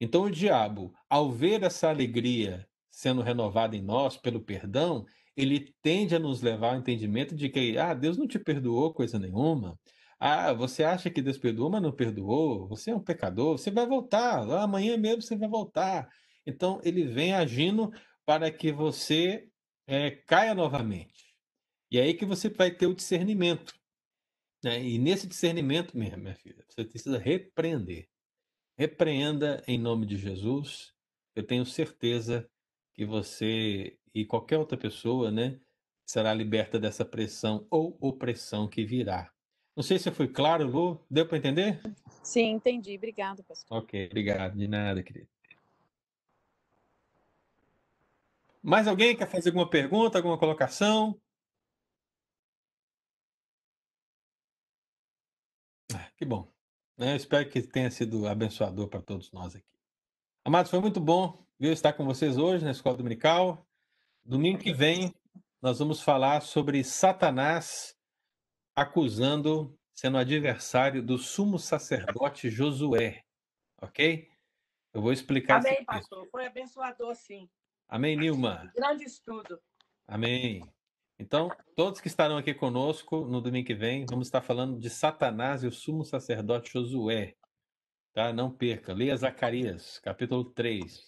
Então o diabo, ao ver essa alegria sendo renovada em nós pelo perdão, ele tende a nos levar ao entendimento de que, ah, Deus não te perdoou coisa nenhuma. Ah, você acha que Deus perdoou, mas não perdoou. Você é um pecador, você vai voltar. Amanhã mesmo você vai voltar. Então ele vem agindo para que você é, caia novamente. E é aí que você vai ter o discernimento. Né? E nesse discernimento, minha, minha filha, você precisa repreender. Repreenda em nome de Jesus. Eu tenho certeza que você e qualquer outra pessoa, né, será liberta dessa pressão ou opressão que virá. Não sei se foi claro, Lu. Deu para entender? Sim, entendi. Obrigado, pastor. Ok, obrigado. De nada, querido. Mais alguém quer fazer alguma pergunta, alguma colocação? Que bom. Né? Eu espero que tenha sido abençoador para todos nós aqui. Amados, foi muito bom viu, estar com vocês hoje na Escola Dominical. Domingo que vem, nós vamos falar sobre Satanás acusando, sendo adversário do sumo sacerdote Josué. Ok? Eu vou explicar. Amém, pastor. Foi abençoador, sim. Amém, Nilma. Grande estudo. Amém. Então, todos que estarão aqui conosco no domingo que vem, vamos estar falando de Satanás e o sumo sacerdote Josué. Tá? Não perca. Leia Zacarias, capítulo 3.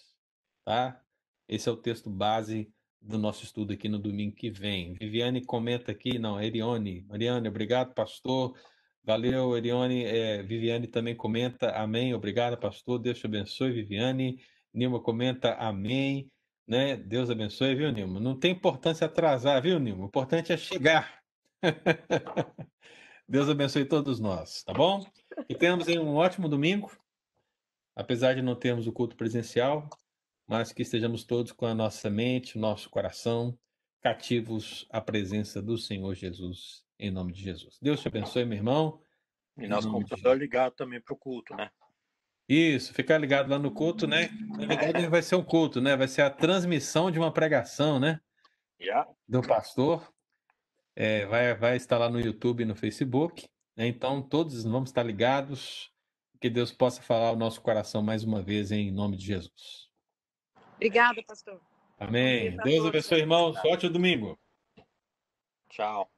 Tá? Esse é o texto base do nosso estudo aqui no domingo que vem. Viviane comenta aqui, não, Erione. Mariane, obrigado, pastor. Valeu, Erione. É, Viviane também comenta amém. Obrigado, pastor. Deus te abençoe, Viviane. Nilma comenta amém. Né? Deus abençoe, viu, Nilma? Não tem importância atrasar, viu, Nilma? O importante é chegar. Deus abençoe todos nós, tá bom? E tenhamos um ótimo domingo, apesar de não termos o culto presencial, mas que estejamos todos com a nossa mente, nosso coração cativos à presença do Senhor Jesus, em nome de Jesus. Deus te abençoe, meu irmão. E nosso computador ligado também para o culto, né? Isso, ficar ligado lá no culto, né? Na verdade, vai ser um culto, né? Vai ser a transmissão de uma pregação, né? Yeah. Do pastor. É, vai, vai estar lá no YouTube e no Facebook. Né? Então, todos vamos estar ligados. Que Deus possa falar o nosso coração mais uma vez, em nome de Jesus. Obrigada, pastor. Amém. Deus abençoe, irmãos. Ótimo domingo. Tchau.